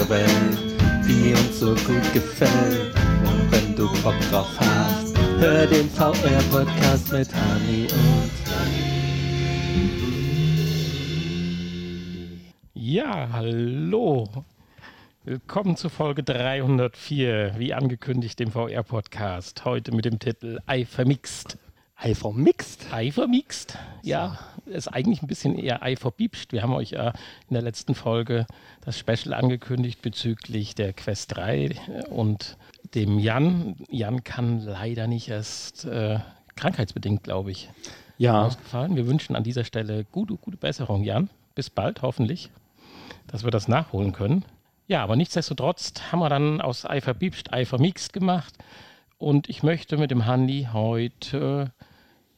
unsere Welt, die uns so gut gefällt. Und wenn du Bock drauf hast, hör den VR-Podcast mit Hani und Ja, hallo. Willkommen zur Folge 304, wie angekündigt dem VR-Podcast. Heute mit dem Titel Ei vermixt. Ei vermixt. Ei vermixt, ja, ist eigentlich ein bisschen eher Ei verbiebscht. Wir haben euch ja in der letzten Folge das Special angekündigt bezüglich der Quest 3 und dem Jan. Jan kann leider nicht erst äh, krankheitsbedingt, glaube ich, Ja, ausgefallen. Wir wünschen an dieser Stelle gute, gute Besserung, Jan. Bis bald, hoffentlich, dass wir das nachholen können. Ja, aber nichtsdestotrotz haben wir dann aus Ei verbiebscht Ei vermixt gemacht. Und ich möchte mit dem Handy heute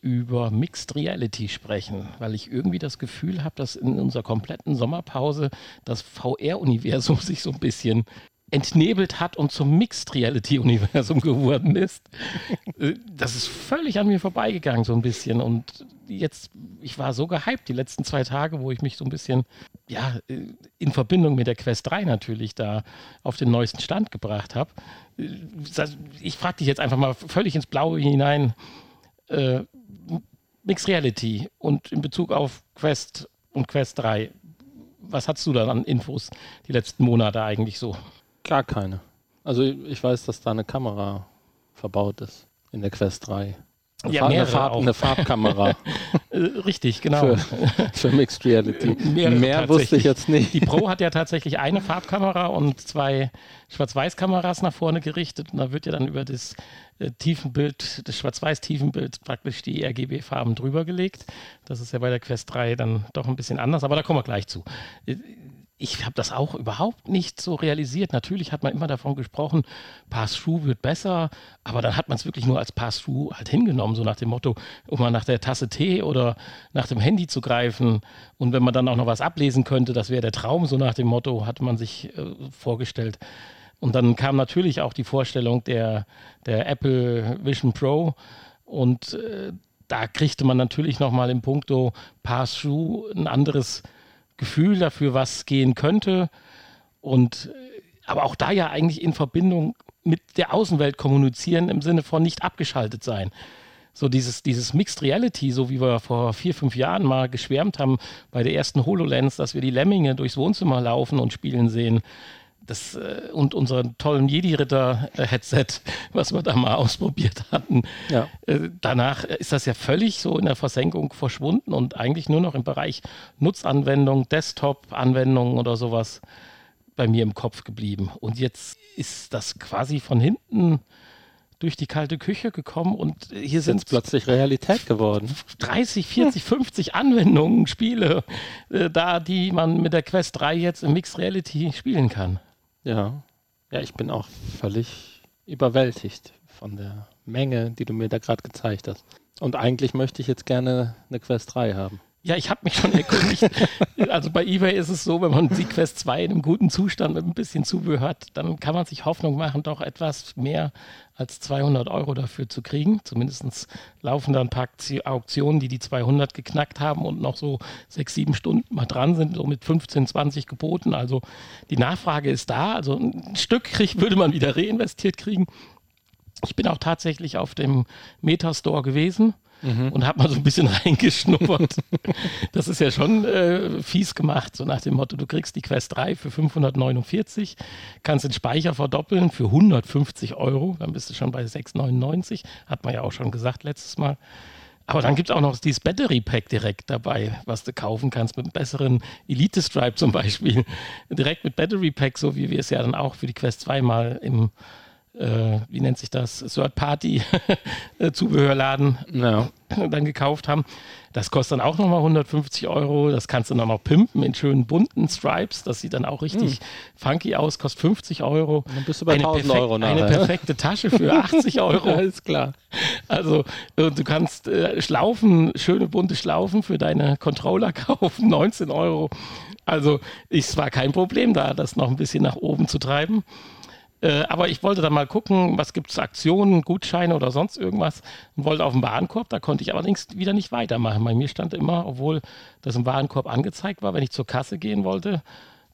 über Mixed Reality sprechen, weil ich irgendwie das Gefühl habe, dass in unserer kompletten Sommerpause das VR-Universum sich so ein bisschen entnebelt hat und zum Mixed Reality-Universum geworden ist. Das ist völlig an mir vorbeigegangen, so ein bisschen. Und jetzt, ich war so gehypt die letzten zwei Tage, wo ich mich so ein bisschen, ja, äh, in Verbindung mit der Quest 3 natürlich da auf den neuesten Stand gebracht habe. Äh, Ich frage dich jetzt einfach mal völlig ins Blaue hinein. Äh, Mixed Reality und in Bezug auf Quest und Quest 3, was hast du dann an Infos die letzten Monate eigentlich so? gar keine. Also ich weiß, dass da eine Kamera verbaut ist in der Quest 3. Eine, Ja, Farb- eine, mehrere Farb, auch. eine Farbkamera Äh, richtig, genau. für, für Mixed Reality. Mehrere Mehr wusste ich jetzt nicht. Die Pro hat ja tatsächlich eine Farbkamera und zwei Schwarz-Weiß-Kameras nach vorne gerichtet. Und da wird ja dann über das äh, Tiefenbild, das Schwarz-Weiß-Tiefenbild praktisch die RGB-Farben drüber gelegt. Das ist ja bei der Quest 3 dann doch ein bisschen anders, aber da kommen wir gleich zu. Ich habe das auch überhaupt nicht so realisiert. Natürlich hat man immer davon gesprochen, Pass-Through wird besser, aber dann hat man es wirklich nur als Pass-Through halt hingenommen, so nach dem Motto, um mal nach der Tasse Tee oder nach dem Handy zu greifen. Und wenn man dann auch noch was ablesen könnte, das wäre der Traum, so nach dem Motto, hatte man sich äh, vorgestellt. Und dann kam natürlich auch die Vorstellung der, der Apple Vision Pro und äh, da kriegte man natürlich nochmal im Punkto Pass-Through ein anderes Gefühl dafür, was gehen könnte. Und äh, aber auch da ja eigentlich in Verbindung mit der Außenwelt kommunizieren im Sinne von nicht abgeschaltet sein. So dieses, dieses Mixed Reality, so wie wir vor vier, fünf Jahren mal geschwärmt haben bei der ersten HoloLens, dass wir die Lemminge durchs Wohnzimmer laufen und spielen sehen. Das, äh, und unseren tollen Jedi-Ritter-Headset, was wir da mal ausprobiert hatten. Ja. Äh, danach ist das ja völlig so in der Versenkung verschwunden und eigentlich nur noch im Bereich Nutzanwendung, Desktop-Anwendungen oder sowas bei mir im Kopf geblieben. Und jetzt ist das quasi von hinten durch die kalte Küche gekommen und hier Sind sind plötzlich Realität geworden. 30, 40, 50 Anwendungen, Spiele äh, da, die man mit der Quest 3 jetzt im Mixed Reality spielen kann. Ja. Ja, ich bin auch völlig überwältigt von der Menge, die du mir da gerade gezeigt hast. Und eigentlich möchte ich jetzt gerne eine Quest 3 haben. Ja, ich habe mich schon erkundigt. also bei eBay ist es so, wenn man die Quest 2 in einem guten Zustand mit ein bisschen Zubehör hat, dann kann man sich Hoffnung machen, doch etwas mehr als 200 Euro dafür zu kriegen. Zumindest laufen da ein paar Aukti- Auktionen, die die 200 geknackt haben und noch so sechs, sieben Stunden mal dran sind, so mit 15, 20 geboten. Also die Nachfrage ist da. Also ein Stück krieg, würde man wieder reinvestiert kriegen. Ich bin auch tatsächlich auf dem Metastore gewesen und habe mal so ein bisschen reingeschnuppert. das ist ja schon äh, fies gemacht, so nach dem Motto, du kriegst die Quest 3 für 549, kannst den Speicher verdoppeln für 150 Euro, dann bist du schon bei 699, hat man ja auch schon gesagt letztes Mal. Aber dann gibt es auch noch dieses Battery Pack direkt dabei, was du kaufen kannst mit einem besseren Elite Stripe zum Beispiel. Direkt mit Battery Pack, so wie wir es ja dann auch für die Quest 2 mal im, äh, wie nennt sich das, Third-Party-Zubehörladen Ja. dann gekauft haben. Das kostet dann auch nochmal 150 Euro. Das kannst du dann noch pimpen in schönen bunten Stripes. Das sieht dann auch richtig funky aus, kostet 50 Euro. Dann bist du bei 1000 perfek- Euro Eine nachher. perfekte Tasche für 80 Euro. Alles klar. Also äh, du kannst äh, Schlaufen, schöne bunte Schlaufen für deine Controller kaufen, 19 Euro. Also es war kein Problem da, das noch ein bisschen nach oben zu treiben. Äh, aber ich wollte dann mal gucken, was gibt es Aktionen, Gutscheine oder sonst irgendwas und wollte auf den Warenkorb. Da konnte ich allerdings wieder nicht weitermachen. Bei mir stand immer, obwohl das im Warenkorb angezeigt war, wenn ich zur Kasse gehen wollte,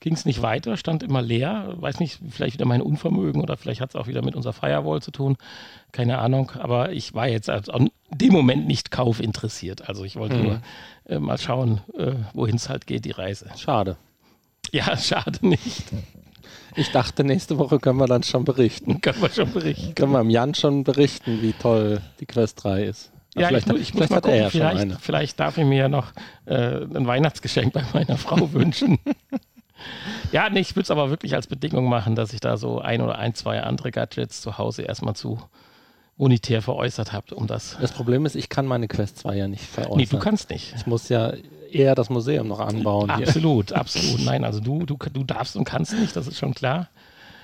ging es nicht weiter, stand immer leer. Weiß nicht, vielleicht wieder mein Unvermögen oder vielleicht hat es auch wieder mit unserer Firewall zu tun. Keine Ahnung. Aber ich war jetzt also in dem Moment nicht kaufinteressiert. Also ich wollte mhm. nur äh, mal schauen, äh, wohin es halt geht, die Reise. Schade. Ja, schade nicht. Ich dachte, nächste Woche können wir dann schon berichten. können wir schon berichten. Können wir im Jan schon berichten, wie toll die Quest 3 ist. Ja, vielleicht, ich, ich vielleicht mal gucken, vielleicht, vielleicht, darf ich mir ja noch äh, ein Weihnachtsgeschenk bei meiner Frau wünschen. Ja, nee, ich würde es aber wirklich als Bedingung machen, dass ich da so ein oder ein, zwei andere Gadgets zu Hause erstmal zu unitär veräußert habe, um das. Das Problem ist, ich kann meine Quest 2 ja nicht veräußern. Nee, du kannst nicht. Ich muss ja eher das Museum noch anbauen. Absolut, hier. absolut. Nein, also du, du, du darfst und kannst nicht, das ist schon klar.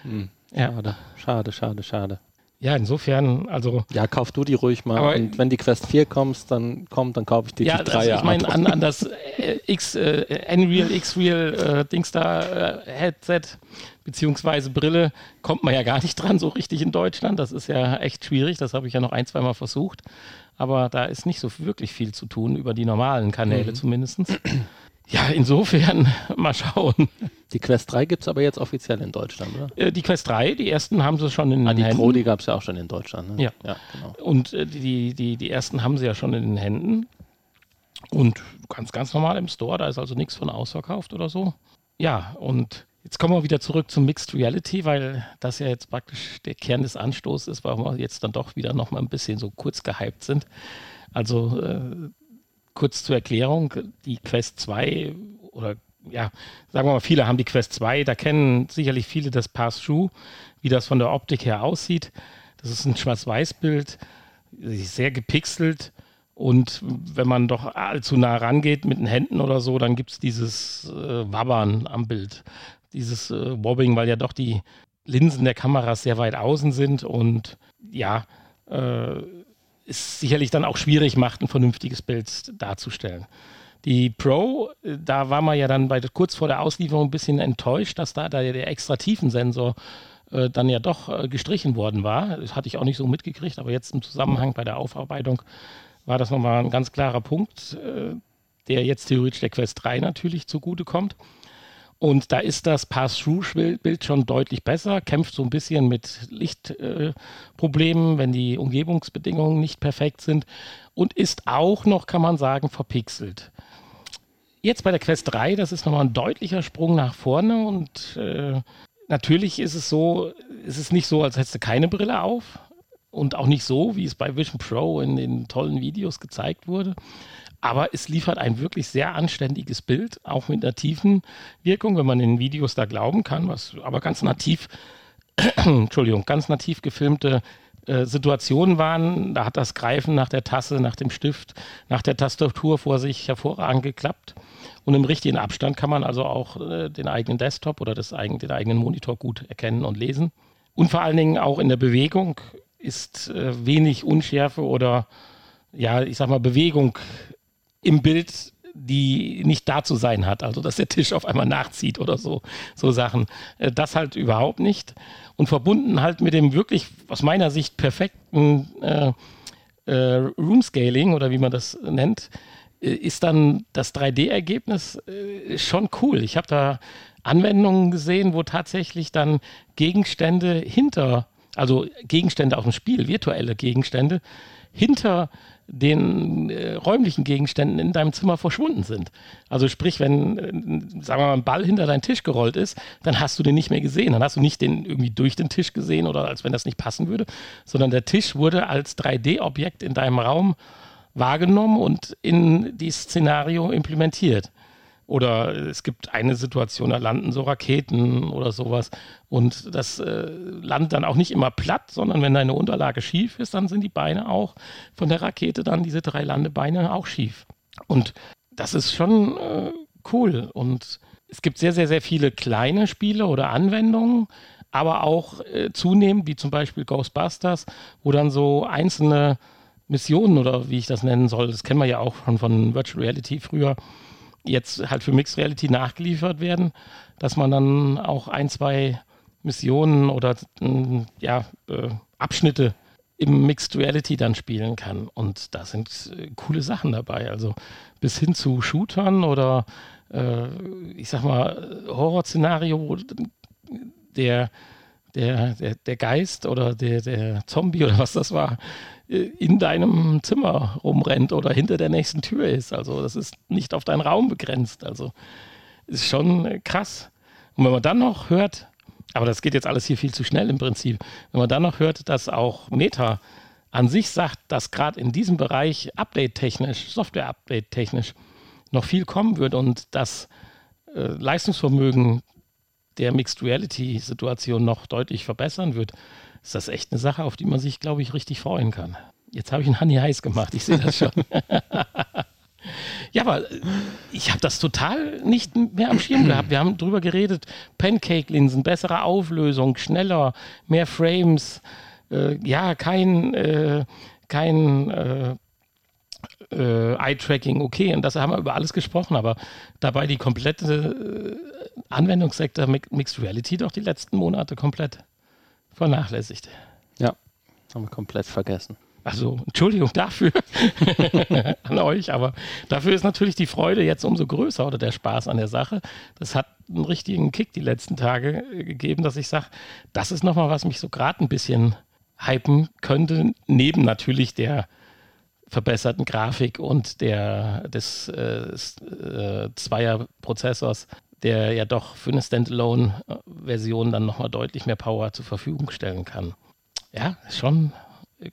Hm, schade, ja. schade, schade, schade. Ja, insofern, also. Ja, kauf du die ruhig mal. Aber, und wenn die Quest 4 kommst, dann kommt, dann kaufe ich die ja, die 3 also Ich meine, an, an, das äh, X, äh, Unreal, X-Real äh, Dings da, äh, Headset beziehungsweise Brille kommt man ja gar nicht dran so richtig in Deutschland. Das ist ja echt schwierig. Das habe ich ja noch ein, zweimal versucht. Aber da ist nicht so wirklich viel zu tun, über die normalen Kanäle mhm. zumindest. Ja, insofern mal schauen. Die Quest 3 gibt es aber jetzt offiziell in Deutschland, oder? Äh, die Quest 3, die ersten haben sie schon in ah, den die Händen. Pro, die gab es ja auch schon in Deutschland. Ne? Ja. ja genau. Und äh, die, die, die ersten haben sie ja schon in den Händen. Und ganz, ganz normal im Store, da ist also nichts von ausverkauft oder so. Ja, und jetzt kommen wir wieder zurück zum Mixed Reality, weil das ja jetzt praktisch der Kern des Anstoßes ist, warum wir jetzt dann doch wieder nochmal ein bisschen so kurz gehypt sind. Also äh, kurz zur Erklärung, die Quest 2 oder ja, sagen wir mal, viele haben die Quest 2, da kennen sicherlich viele das Pass-Through, wie das von der Optik her aussieht. Das ist ein Schwarz-Weiß-Bild, sehr gepixelt und wenn man doch allzu nah rangeht mit den Händen oder so, dann gibt es dieses äh, Wabbern am Bild, dieses äh, Wobbing, weil ja doch die Linsen der Kameras sehr weit außen sind und ja, äh, es sicherlich dann auch schwierig macht, ein vernünftiges Bild darzustellen. Die Pro, äh, da war man ja dann bei, kurz vor der Auslieferung ein bisschen enttäuscht, dass da, da der extra Tiefensensor äh, dann ja doch äh, gestrichen worden war. Das hatte ich auch nicht so mitgekriegt, aber jetzt im Zusammenhang bei der Aufarbeitung war das nochmal ein ganz klarer Punkt, äh, der jetzt theoretisch der Quest 3 natürlich zugutekommt. Und da ist das Pass-Through-Bild schon deutlich besser, kämpft so ein bisschen mit Lichtproblemen, äh, wenn die Umgebungsbedingungen nicht perfekt sind und ist auch noch, kann man sagen, verpixelt. Jetzt bei der Quest 3, das ist nochmal ein deutlicher Sprung nach vorne und äh, natürlich ist es so, ist es nicht so, als hättest du keine Brille auf und auch nicht so, wie es bei Vision Pro in den tollen Videos gezeigt wurde. Aber es liefert ein wirklich sehr anständiges Bild, auch mit einer tiefen Wirkung, wenn man den Videos da glauben kann, was aber ganz nativ, Entschuldigung, ganz nativ gefilmte äh, Situationen waren. Da hat das Greifen nach der Tasse, nach dem Stift, nach der Tastatur vor sich hervorragend geklappt. Und im richtigen Abstand kann man also auch äh, den eigenen Desktop oder das den eigenen Monitor gut erkennen und lesen. Und vor allen Dingen auch in der Bewegung ist äh, wenig Unschärfe oder ja, ich sag mal, Bewegung im Bild, die nicht da zu sein hat. Also, dass der Tisch auf einmal nachzieht oder so, so Sachen. Äh, das halt überhaupt nicht. Und verbunden halt mit dem wirklich, aus meiner Sicht, perfekten äh, äh, Room Scaling oder wie man das nennt, äh, ist dann das 3D-Ergebnis äh, schon cool. Ich habe da Anwendungen gesehen, wo tatsächlich dann Gegenstände hinter, also Gegenstände aus dem Spiel, virtuelle Gegenstände, hinter den äh, räumlichen Gegenständen in deinem Zimmer verschwunden sind. Also sprich, wenn, äh, sagen wir mal, ein Ball hinter deinen Tisch gerollt ist, dann hast du den nicht mehr gesehen. Dann hast du nicht den irgendwie durch den Tisch gesehen oder als wenn das nicht passen würde, sondern der Tisch wurde als 3D-Objekt in deinem Raum wahrgenommen und in dieses Szenario implementiert. Oder es gibt eine Situation, da landen so Raketen oder sowas. Und das äh, landet dann auch nicht immer platt, sondern wenn deine Unterlage schief ist, dann sind die Beine auch von der Rakete dann, diese drei Landebeine, auch schief. Und das ist schon äh, cool. Und es gibt sehr, sehr, sehr viele kleine Spiele oder Anwendungen, aber auch äh, zunehmend, wie zum Beispiel Ghostbusters, wo dann so einzelne Missionen oder wie ich das nennen soll, das kennen wir ja auch schon von Virtual Reality früher, jetzt halt für Mixed Reality nachgeliefert werden, dass man dann auch ein, zwei Missionen oder ja, äh, Abschnitte im Mixed Reality dann spielen kann. Und da sind äh, coole Sachen dabei. Also bis hin zu Shootern oder äh, ich sag mal, Horrorszenario, wo der, der, der, der Geist oder der, der Zombie oder was das war, in deinem Zimmer rumrennt oder hinter der nächsten Tür ist. Also das ist nicht auf deinen Raum begrenzt. Also ist schon krass. Und wenn man dann noch hört, aber das geht jetzt alles hier viel zu schnell im Prinzip, wenn man dann noch hört, dass auch Meta an sich sagt, dass gerade in diesem Bereich update-technisch, Software-update-technisch noch viel kommen wird und das äh, Leistungsvermögen der Mixed Reality-Situation noch deutlich verbessern wird, ist das echt eine Sache, auf die man sich, glaube ich, richtig freuen kann. Jetzt habe ich einen Honey heiß gemacht, ich sehe das schon. ja, aber äh, ich habe das total nicht mehr am Schirm gehabt. Wir haben drüber geredet, Pancake-Linsen, bessere Auflösung, schneller, mehr Frames, äh, ja, kein, äh, kein äh, äh, Eye-Tracking, okay, und das haben wir über alles gesprochen, aber dabei die komplette äh, Anwendungssektor Mixed Reality doch die letzten Monate komplett vernachlässigt. Ja, haben wir komplett vergessen. Also Entschuldigung dafür an euch, aber dafür ist natürlich die Freude jetzt umso größer oder der Spaß an der Sache. Das hat einen richtigen Kick die letzten Tage äh, gegeben, dass ich sage, das ist nochmal, was mich so gerade ein bisschen hypen könnte, neben natürlich der verbesserten Grafik und der, des äh, äh, Zweier-Prozessors, der ja doch für eine Standalone-Version dann nochmal deutlich mehr Power zur Verfügung stellen kann. Ja, schon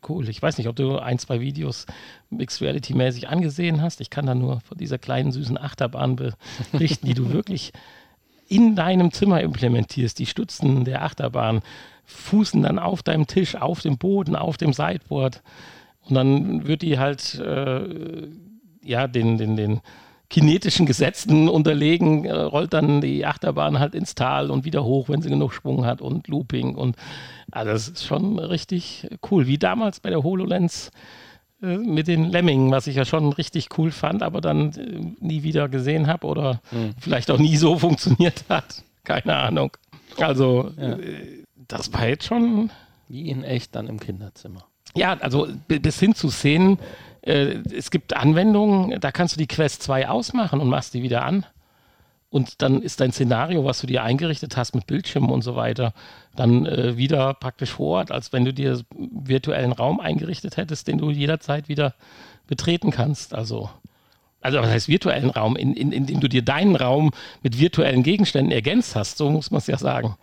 cool. Ich weiß nicht, ob du ein, zwei Videos Mixed Reality-mäßig angesehen hast. Ich kann da nur von dieser kleinen, süßen Achterbahn berichten, die du wirklich in deinem Zimmer implementierst. Die Stützen der Achterbahn fußen dann auf deinem Tisch, auf dem Boden, auf dem Sideboard. Und dann wird die halt äh, ja den, den, den kinetischen Gesetzen unterlegen, äh, rollt dann die Achterbahn halt ins Tal und wieder hoch, wenn sie genug Schwung hat und Looping und also das ist schon richtig cool. Wie damals bei der HoloLens äh, mit den Lemmingen, was ich ja schon richtig cool fand, aber dann äh, nie wieder gesehen habe oder mhm. vielleicht auch nie so funktioniert hat. Keine Ahnung. Also ja. Äh, das war jetzt schon. Wie in echt dann im Kinderzimmer. Ja, also bis hin zu Szenen. Äh, es gibt Anwendungen, da kannst du die Quest 2 ausmachen und machst die wieder an. Und dann ist dein Szenario, was du dir eingerichtet hast mit Bildschirmen und so weiter, dann äh, wieder praktisch vor Ort, als wenn du dir virtuellen Raum eingerichtet hättest, den du jederzeit wieder betreten kannst. Also, also was heißt virtuellen Raum, in, in, in du dir deinen Raum mit virtuellen Gegenständen ergänzt hast, so muss man es ja sagen.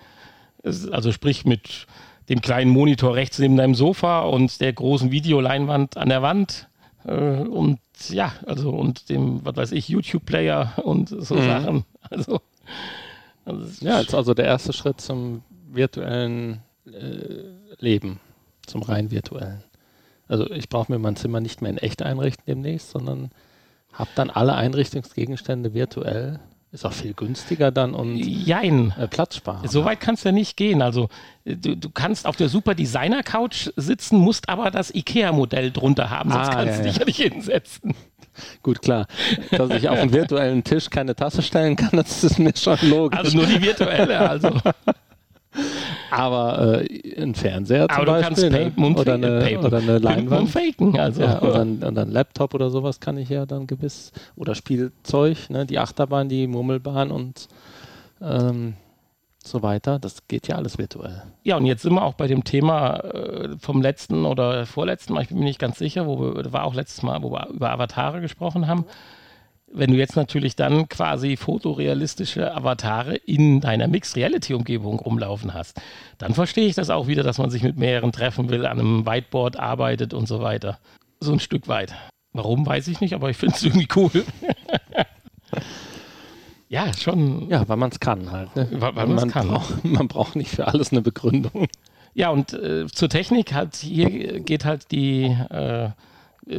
Also sprich mit dem kleinen Monitor rechts neben deinem Sofa und der großen Videoleinwand an der Wand und ja, also und dem, was weiß ich, YouTube-Player und so mhm. Sachen. Also, also ja, ist also der erste Schritt zum virtuellen äh, Leben, zum rein virtuellen. Also ich brauche mir mein Zimmer nicht mehr in echt einrichten demnächst, sondern habe dann alle Einrichtungsgegenstände virtuell ist auch viel günstiger dann und Jein. Äh, Platz sparen. So weit kannst du ja nicht gehen. Also du, du kannst auf der Super Designer Couch sitzen, musst aber das IKEA-Modell drunter haben, sonst ah, kannst ja, du dich ja nicht hinsetzen. Gut, klar. Dass ich auf einen virtuellen Tisch keine Tasse stellen kann, das ist mir schon logisch. Also nur die virtuelle, also. Aber äh, ein Fernseher zum Aber Beispiel, ne? oder, eine, oder eine Leinwand. faken, also. Ja, oder, ein, oder ein Laptop oder sowas kann ich ja dann gewiss. Oder Spielzeug, ne? die Achterbahn, die Murmelbahn und ähm, so weiter. Das geht ja alles virtuell. Ja, und jetzt sind wir auch bei dem Thema äh, vom letzten oder vorletzten Mal, ich bin mir nicht ganz sicher, wo wir, war auch letztes Mal, wo wir über Avatare gesprochen haben. Wenn du jetzt natürlich dann quasi fotorealistische Avatare in deiner Mixed Reality Umgebung rumlaufen hast, dann verstehe ich das auch wieder, dass man sich mit mehreren treffen will, an einem Whiteboard arbeitet und so weiter. So ein Stück weit. Warum, weiß ich nicht, aber ich finde es irgendwie cool. ja, schon. Ja, weil man es kann halt. Ne? Weil, weil man kann. Brauch, man braucht nicht für alles eine Begründung. Ja, und äh, zur Technik halt, hier geht halt die äh,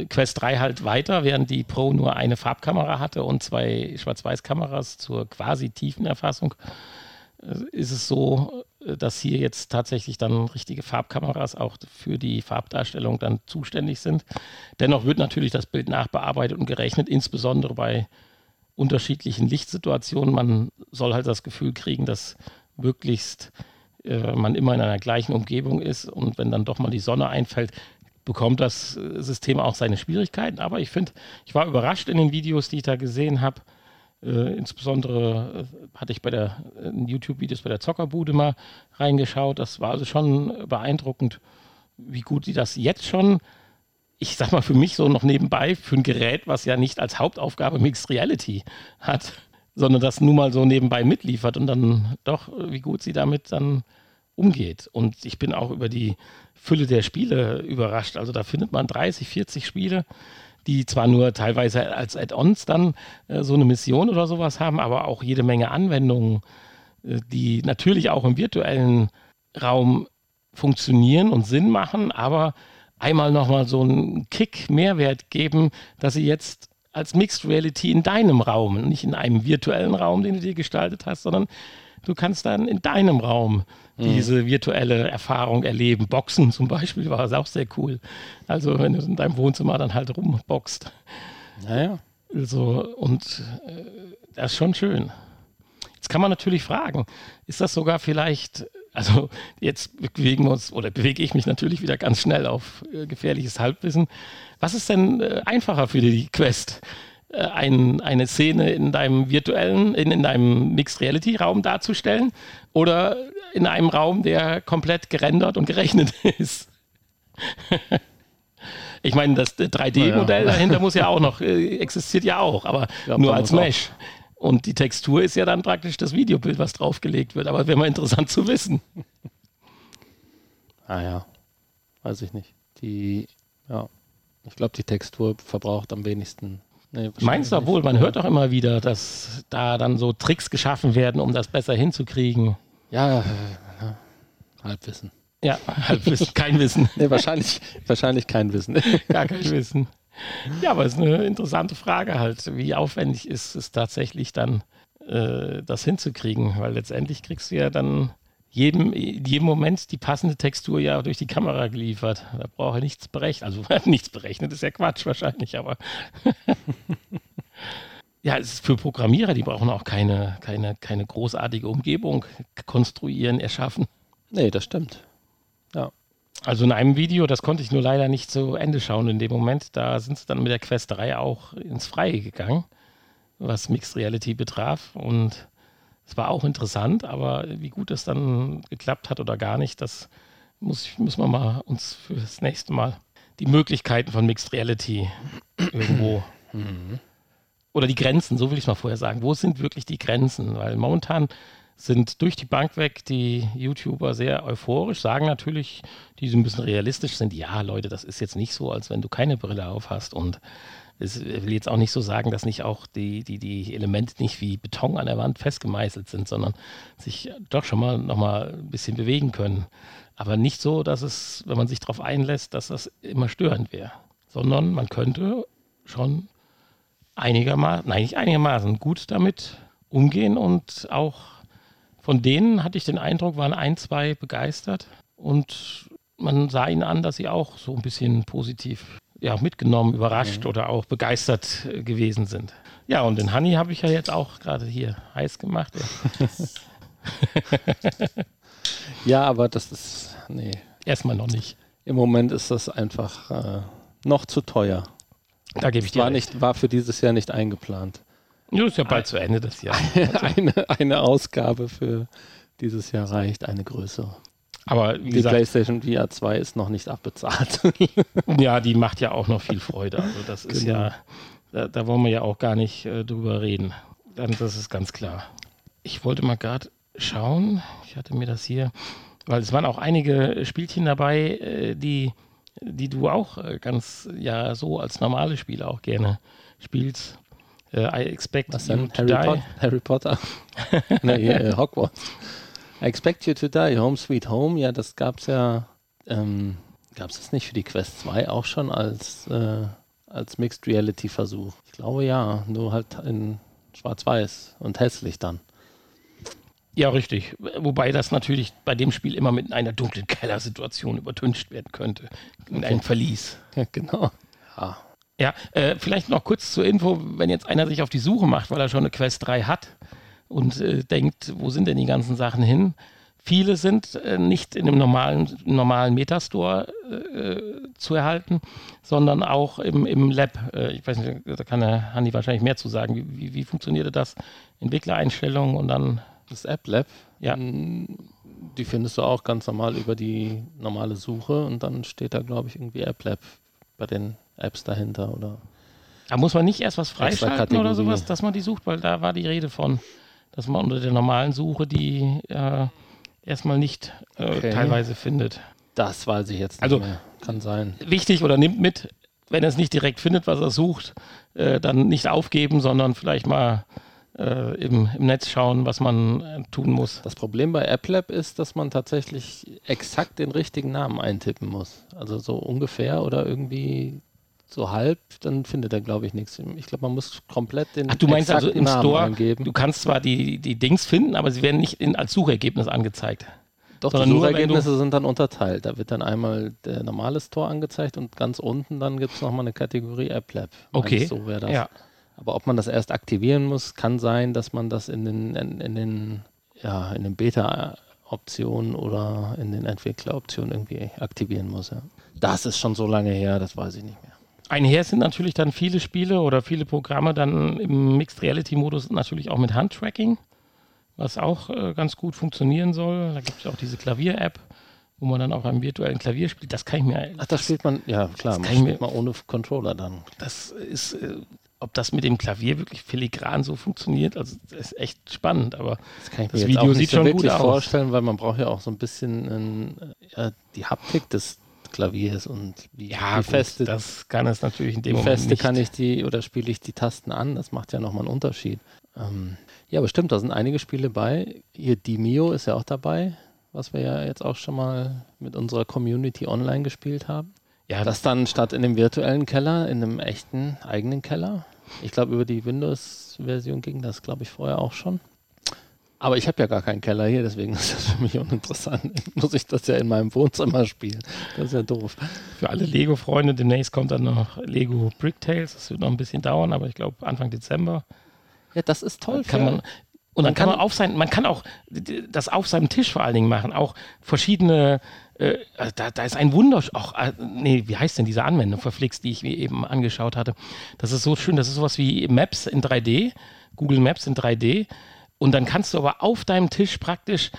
Quest 3 halt weiter, während die Pro nur eine Farbkamera hatte und zwei Schwarz-Weiß-Kameras zur quasi Tiefenerfassung, äh, ist es so, äh, dass hier jetzt tatsächlich dann richtige Farbkameras auch für die Farbdarstellung dann zuständig sind. Dennoch wird natürlich das Bild nachbearbeitet und gerechnet, insbesondere bei unterschiedlichen Lichtsituationen. Man soll halt das Gefühl kriegen, dass möglichst äh, man immer in einer gleichen Umgebung ist und wenn dann doch mal die Sonne einfällt, bekommt das äh, System auch seine Schwierigkeiten. Aber ich finde, ich war überrascht in den Videos, die ich da gesehen habe. Äh, insbesondere äh, hatte ich bei der äh, YouTube-Videos bei der Zockerbude mal reingeschaut. Das war also schon beeindruckend, wie gut sie das jetzt schon, ich sag mal für mich so noch nebenbei, für ein Gerät, was ja nicht als Hauptaufgabe Mixed Reality hat, sondern das nun mal so nebenbei mitliefert und dann doch, wie gut sie damit dann umgeht. Und ich bin auch über die Fülle der Spiele überrascht. Also da findet man 30, 40 Spiele, die zwar nur teilweise als Add-ons dann äh, so eine Mission oder sowas haben, aber auch jede Menge Anwendungen, äh, die natürlich auch im virtuellen Raum funktionieren und Sinn machen, aber einmal nochmal so einen Kick Mehrwert geben, dass sie jetzt als Mixed Reality in deinem Raum, nicht in einem virtuellen Raum, den du dir gestaltet hast, sondern du kannst dann in deinem Raum mhm. diese virtuelle Erfahrung erleben. Boxen zum Beispiel war es auch sehr cool. Also wenn du in deinem Wohnzimmer dann halt rumboxt. Naja. Also, und äh, das ist schon schön. Jetzt kann man natürlich fragen, ist das sogar vielleicht, also jetzt bewegen wir uns, oder bewege ich mich natürlich wieder ganz schnell auf äh, gefährliches Halbwissen. Was ist denn äh, einfacher für die Quest? Äh, ein, eine Szene in deinem virtuellen, in, in deinem Mixed Reality Raum darzustellen oder in einem Raum, der komplett gerendert und gerechnet ist. ich meine, das 3D-Modell ja. dahinter muss ja auch noch, äh, existiert ja auch, aber glaub, nur als Mesh. Und die Textur ist ja dann praktisch das Videobild, was draufgelegt wird. Aber wäre mal interessant zu wissen. Ah ja, weiß ich nicht. Die, ja, ich glaube, die Textur verbraucht am wenigsten Nee, Meinst du wohl, man hört doch immer wieder, dass da dann so Tricks geschaffen werden, um das besser hinzukriegen. Ja, äh, Halbwissen. Ja, Halbwissen, kein Wissen. Nee, wahrscheinlich, wahrscheinlich kein Wissen. Gar kein Wissen. Ja, aber es ist eine interessante Frage halt. Wie aufwendig ist es tatsächlich dann, äh, das hinzukriegen? Weil letztendlich kriegst du ja dann jedem, in jedem Moment die passende Textur ja durch die Kamera geliefert. Da brauche ich nichts berechnet. Also nichts berechnet ist ja Quatsch wahrscheinlich, aber ja, es ist für Programmierer, die brauchen auch keine, keine, keine großartige Umgebung konstruieren, erschaffen. Nee, das stimmt. Ja. Also in einem Video, das konnte ich nur leider nicht zu Ende schauen in dem Moment, da sind sie dann mit der Quest 3 auch ins Freie gegangen, was Mixed Reality betraf. Und es war auch interessant, aber wie gut es dann geklappt hat oder gar nicht, das muss, müssen wir mal uns für das nächste Mal die Möglichkeiten von Mixed Reality irgendwo mhm. Oder die Grenzen, so will ich es mal vorher sagen. Wo sind wirklich die Grenzen? Weil momentan sind durch die Bank weg die YouTuber sehr euphorisch, sagen natürlich, die so ein bisschen realistisch sind, ja Leute, das ist jetzt nicht so, als wenn du keine Brille auf hast und ich will jetzt auch nicht so sagen, dass nicht auch die, die, die Elemente nicht wie Beton an der Wand festgemeißelt sind, sondern sich doch schon mal noch mal ein bisschen bewegen können. Aber nicht so, dass es, wenn man sich darauf einlässt, dass das immer störend wäre. Sondern man könnte schon einigermaßen, nein, nicht einigermaßen gut damit umgehen und auch von denen hatte ich den Eindruck, waren ein, zwei begeistert und man sah ihnen an, dass sie auch so ein bisschen positiv ja, mitgenommen, überrascht mhm. oder auch begeistert äh, gewesen sind. Ja, und den Honey habe ich ja jetzt auch gerade hier heiß gemacht. ja, aber das ist, nee. Erstmal noch nicht. Im Moment ist das einfach äh, noch zu teuer. Da gebe ich dir war, nicht, war für dieses Jahr nicht eingeplant. Ja, ist ja bald Ein, zu Ende des Jahres. eine, eine Ausgabe für dieses Jahr reicht, eine größere. Aber die gesagt, PlayStation VR 2 ist noch nicht abbezahlt. ja, die macht ja auch noch viel Freude. Also das ist genau. ja, da, da, wollen wir ja auch gar nicht äh, drüber reden. Dann, das ist ganz klar. Ich wollte mal gerade schauen. Ich hatte mir das hier, weil es waren auch einige Spielchen dabei, äh, die, die du auch äh, ganz ja so als normale Spieler auch gerne spielst. Uh, I expect Was denn? Harry, Pot Harry Potter. nee, äh, Hogwarts. I expect you to die, Home Sweet Home, ja, das gab es ja, ähm, gab es das nicht für die Quest 2 auch schon als, äh, als Mixed Reality Versuch? Ich glaube ja, nur halt in schwarz-weiß und hässlich dann. Ja, richtig. Wobei das natürlich bei dem Spiel immer mit einer dunklen Kellersituation übertüncht werden könnte. In okay. einem Verlies. Ja, genau. Ja. Ja, äh, vielleicht noch kurz zur Info, wenn jetzt einer sich auf die Suche macht, weil er schon eine Quest 3 hat und äh, denkt, wo sind denn die ganzen Sachen hin? viele sind äh, nicht in dem normalen, normalen Metastore äh, zu erhalten, sondern auch im, im Lab. Äh, ich weiß nicht, da kann der Hanni wahrscheinlich mehr zu sagen. Wie, wie, wie funktioniert das? Entwicklereinstellungen und dann. Das App Lab? Ja. Mm, die findest du auch ganz normal über die normale Suche und dann steht da, glaube ich, irgendwie App Lab bei den Apps dahinter oder. Da muss man nicht erst was freischalten oder sowas, dass man die sucht, weil da war die Rede von, dass man unter der normalen Suche die äh, erstmal nicht äh, Okay. teilweise findet. Das weiß ich jetzt nicht Also- mehr. Kann sein. Wichtig oder nimmt mit, wenn er es nicht direkt findet, was er sucht, äh, dann nicht aufgeben, sondern vielleicht mal äh, im, im Netz schauen, was man äh, tun muss. Das Problem bei AppLab ist, dass man tatsächlich exakt den richtigen Namen eintippen muss. Also so ungefähr oder irgendwie so halb, dann findet er, glaube ich, nichts. Ich glaube, man muss komplett den Ach, du meinst also im Namen Store, eingeben. du kannst zwar die, die Dings finden, aber sie werden nicht in, als Suchergebnis angezeigt. Doch, sondern die Suchergebnisse sind dann unterteilt. Da wird dann einmal der normale Store angezeigt und ganz unten dann gibt es nochmal eine Kategorie AppLab. Okay. So wäre das. Ja. Aber ob man das erst aktivieren muss, kann sein, dass man das in den, in, in den, ja, in den Beta-Optionen oder in den Entwickler-Optionen irgendwie aktivieren muss. Ja. Das ist schon so lange her, das weiß ich nicht mehr. Einher sind natürlich dann viele Spiele oder viele Programme dann im Mixed Reality Modus natürlich auch mit Handtracking, was auch äh, ganz gut funktionieren soll. Da gibt es auch diese Klavier-App, wo man dann auch am virtuellen Klavier spielt. Das kann ich mir. Ach, das spielt man, ja klar, man kann ich mir- spielt man ohne Controller dann. das ist, äh, ob das mit dem Klavier wirklich filigran so funktioniert, also das ist echt spannend, aber Das kann ich Das mir Video jetzt auch sieht schon gut aus. vorstellen, weil man braucht ja auch so ein bisschen ja, die Haptik des Klaviers und wie, ja, wie feste, das kann es natürlich in dem wie feste kann ich die oder spiele ich die Tasten an. Das macht ja nochmal einen Unterschied. Ähm, ja, bestimmt, da sind einige Spiele bei. Hier Dimio ist ja auch dabei, was wir ja jetzt auch schon mal mit unserer Community online gespielt haben. Ja, Das dann statt in dem virtuellen Keller, in einem echten eigenen Keller. Ich glaube, über die Windows-Version ging das, glaube ich, vorher auch schon. Aber ich habe ja gar keinen Keller hier, deswegen ist das für mich uninteressant. Muss ich das ja in meinem Wohnzimmer spielen. Das ist ja doof. Für alle Lego-Freunde, demnächst kommt dann noch Lego Brick Tales. Das wird noch ein bisschen dauern, aber ich glaube Anfang Dezember Ja, das ist toll. kann man. Und dann Man kann man kann- auf sein, man kann auch das auf seinem Tisch vor allen Dingen machen. Auch verschiedene, äh, also da, da ist ein Wunder, auch, äh, nee, wie heißt denn diese Anwendung, verflixt, die ich mir eben angeschaut hatte. Das ist so schön, das ist sowas wie Maps in 3D, Google Maps in 3D. Und dann kannst du aber auf deinem Tisch praktisch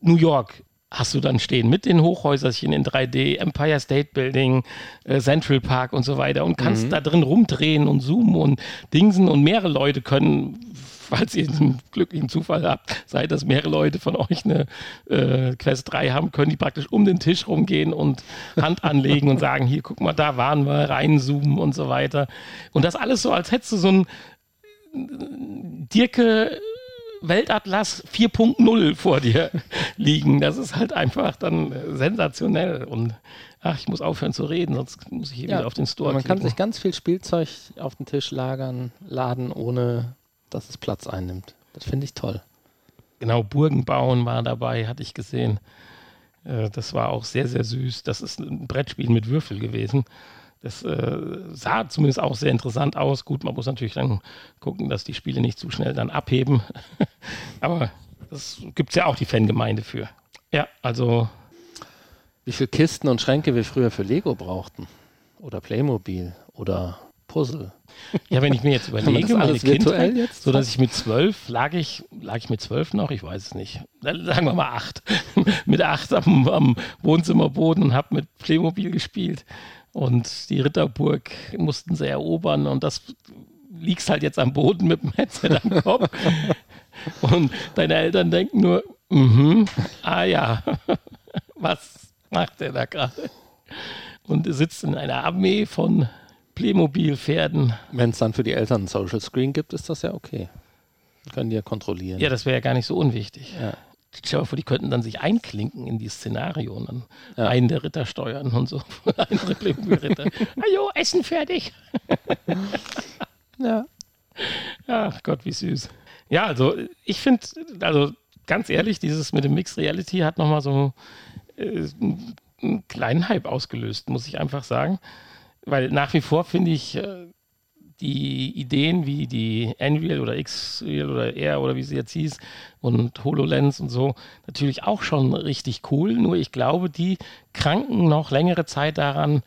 New York hast du dann stehen mit den Hochhäuserchen in 3D, Empire State Building, äh, Central Park und so weiter und kannst da drin rumdrehen und zoomen und dingsen und mehrere Leute können, falls ihr einen glücklichen Zufall habt, sei dass mehrere Leute von euch eine äh, Quest 3 haben, können die praktisch um den Tisch rumgehen und Hand anlegen und sagen, hier, guck mal, da waren wir, reinzoomen und so weiter. Und das alles so, als hättest du so ein Dirke Weltatlas 4.0 vor dir liegen. Das ist halt einfach dann äh, sensationell. Und ach, ich muss aufhören zu reden, sonst muss ich hier wieder auf den Store Man kann klicken. sich ganz viel Spielzeug auf den Tisch lagern, laden, ohne dass es Platz einnimmt. Das finde ich toll. Genau, Burgen bauen war dabei, hatte ich gesehen. Äh, Das war auch sehr, sehr süß. Das ist ein Brettspiel mit Würfel gewesen. Das äh, sah zumindest auch sehr interessant aus. Gut, man muss natürlich dann gucken, dass die Spiele nicht zu schnell dann abheben. Aber das gibt es ja auch die Fangemeinde für. Ja, also Wie viele Kisten und Schränke wir früher für Lego brauchten. Oder Playmobil oder Puzzle. Ja, wenn ich mir jetzt überlege, das meine Kindheit, jetzt so dass ich mit zwölf lag ich, lag ich mit zwölf noch, ich weiß es nicht. Sagen wir mal acht. mit acht am, am Wohnzimmerboden und habe mit Playmobil gespielt. Und die Ritterburg mussten sie erobern und das liegst halt jetzt am Boden mit dem Headset am Kopf. und deine Eltern denken nur, mhm, ah ja, was macht der da gerade? Und sitzt in einer Armee von Playmobil-Pferden Wenn es dann für die Eltern einen Social Screen gibt, ist das ja okay. Können die ja kontrollieren. Ja, das wäre ja gar nicht so unwichtig. Ja. Stell dir vor, die könnten dann sich einklinken in dieses Szenario und dann Ja. einen der Ritter steuern und so. Andere Playmobil-Ritter. Hallo, Essen fertig. ja. Ach Gott, wie süß. Ja, also ich finde, also ganz ehrlich, dieses mit dem Mixed Reality hat nochmal so äh, einen kleinen Hype ausgelöst, muss ich einfach sagen. Weil nach wie vor finde ich, äh, die Ideen wie die Unreal oder X-Real oder R oder wie sie jetzt hieß und HoloLens und so natürlich auch schon richtig cool. Nur ich glaube, die kranken noch längere Zeit daran,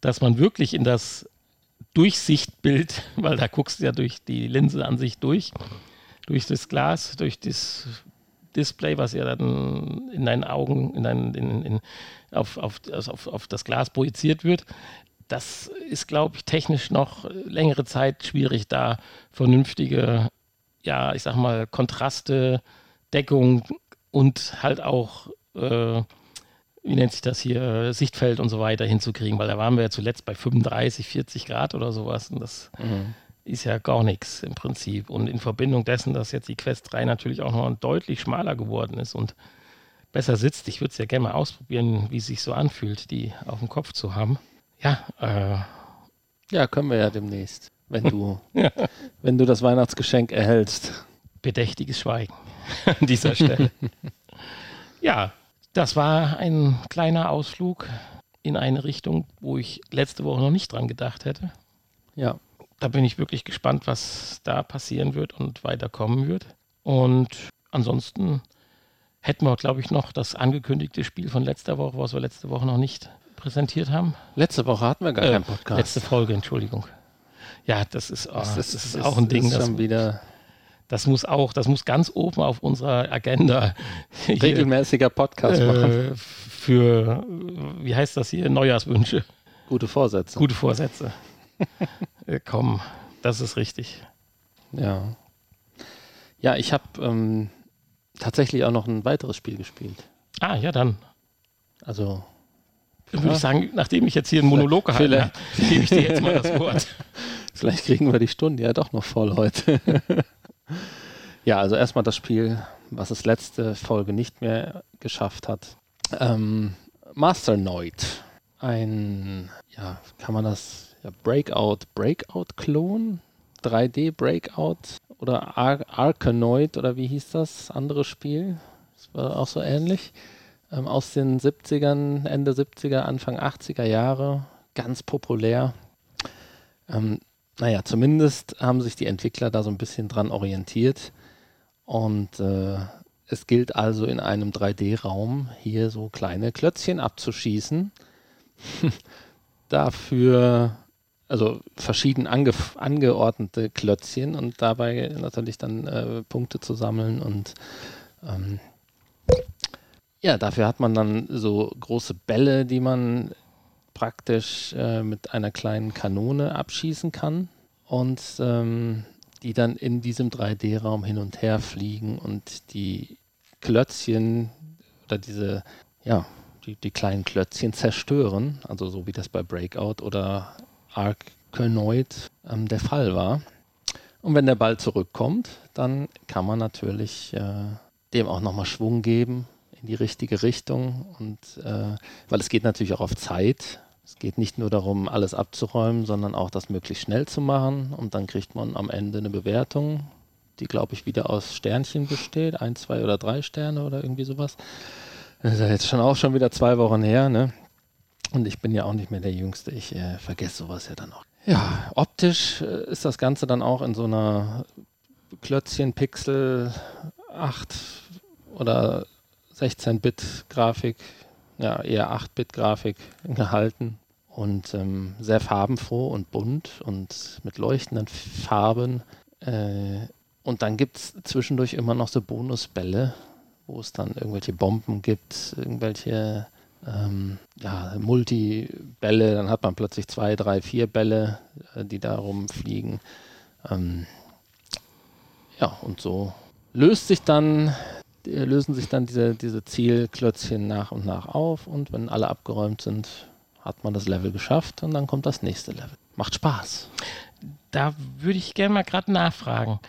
dass man wirklich in das Durchsichtbild, weil da guckst du ja durch die Linse an sich durch, durch das Glas, durch das Display, was ja dann in deinen Augen, in deinen, in, in, auf, auf, also auf, auf das Glas projiziert wird. Das ist, glaube ich, technisch noch längere Zeit schwierig, da vernünftige, ja, ich sag mal, Kontraste, Deckung und halt auch äh, wie nennt sich das hier, Sichtfeld und so weiter hinzukriegen, weil da waren wir ja zuletzt bei 35, 40 Grad oder sowas und das mhm. ist ja gar nichts im Prinzip. Und in Verbindung dessen, dass jetzt die Quest 3 natürlich auch noch deutlich schmaler geworden ist und besser sitzt, ich würde es ja gerne mal ausprobieren, wie es sich so anfühlt, die auf dem Kopf zu haben. Ja, äh, ja, können wir ja demnächst, wenn du, ja. wenn du das Weihnachtsgeschenk erhältst. Bedächtiges Schweigen an dieser Stelle. ja, das war ein kleiner Ausflug in eine Richtung, wo ich letzte Woche noch nicht dran gedacht hätte. Ja. Da bin ich wirklich gespannt, was da passieren wird und weiterkommen wird. Und ansonsten hätten wir, glaube ich, noch das angekündigte Spiel von letzter Woche, was wir letzte Woche noch nicht präsentiert haben. Letzte Woche hatten wir gar äh, keinen Podcast. Letzte Folge, Entschuldigung. Ja, das ist, oh, das, das ist auch ein Ding. Das wieder das muss auch, das muss ganz oben auf unserer Agenda. Regelmäßiger Podcast äh, machen. Für, wie heißt das hier, Neujahrswünsche. Gute Vorsätze. Gute Vorsätze. äh, komm, das ist richtig. Ja. Ja, ich habe ähm, tatsächlich auch noch ein weiteres Spiel gespielt. Ah, ja, dann. Also. Würde ja. ich sagen, nachdem ich jetzt hier einen Monolog gehalten habe, gebe ich dir jetzt mal das Wort. Vielleicht kriegen wir die Stunde ja doch noch voll heute. Ja, also erstmal das Spiel, was es letzte Folge nicht mehr geschafft hat. Ähm, Masternoid. Ein, ja, kann man das, ja, Breakout, Breakout-Klon? 3D-Breakout? Oder Ar Arkanoid oder wie hieß das andere Spiel? Das war auch so ähnlich. Ähm, aus den 70ern, Ende 70er, Anfang 80er Jahre. Ganz populär. Ähm, naja, zumindest haben sich die Entwickler da so ein bisschen dran orientiert. Und äh, es gilt also in einem 3D-Raum hier so kleine Klötzchen abzuschießen. Dafür, also verschieden ange angeordnete Klötzchen und dabei natürlich dann äh, Punkte zu sammeln. Und ähm, ja, dafür hat man dann so große Bälle, die man praktisch äh, mit einer kleinen Kanone abschießen kann und ähm, die dann in diesem 3D-Raum hin und her fliegen und die Klötzchen oder diese, ja, die, die kleinen Klötzchen zerstören, also so wie das bei Breakout oder Arkanoid ähm, der Fall war. Und wenn der Ball zurückkommt, dann kann man natürlich äh, dem auch nochmal Schwung geben in die richtige Richtung und äh, weil es geht natürlich auch auf Zeit es geht nicht nur darum, alles abzuräumen, sondern auch das möglichst schnell zu machen. Und dann kriegt man am Ende eine Bewertung, die, glaube ich, wieder aus Sternchen besteht. Ein, zwei oder drei Sterne oder irgendwie sowas. Das ist ja jetzt schon auch schon wieder zwei Wochen her, ne? Und ich bin ja auch nicht mehr der Jüngste. Ich äh, vergesse sowas ja dann auch. Ja, optisch äh, ist das Ganze dann auch in so einer Klötzchen Pixel 8 oder 16-Bit-Grafik ja, eher 8-Bit-Grafik gehalten und ähm, sehr farbenfroh und bunt und mit leuchtenden Farben. Äh, und dann gibt es zwischendurch immer noch so Bonusbälle, wo es dann irgendwelche Bomben gibt, irgendwelche ähm, ja, Multi-Bälle. Dann hat man plötzlich zwei, drei, vier Bälle, äh, die da rumfliegen. Ähm, ja, und so löst sich dann lösen sich dann diese, diese Zielklötzchen nach und nach auf und wenn alle abgeräumt sind, hat man das Level geschafft und dann kommt das nächste Level. Macht Spaß. Da würde ich gerne mal gerade nachfragen.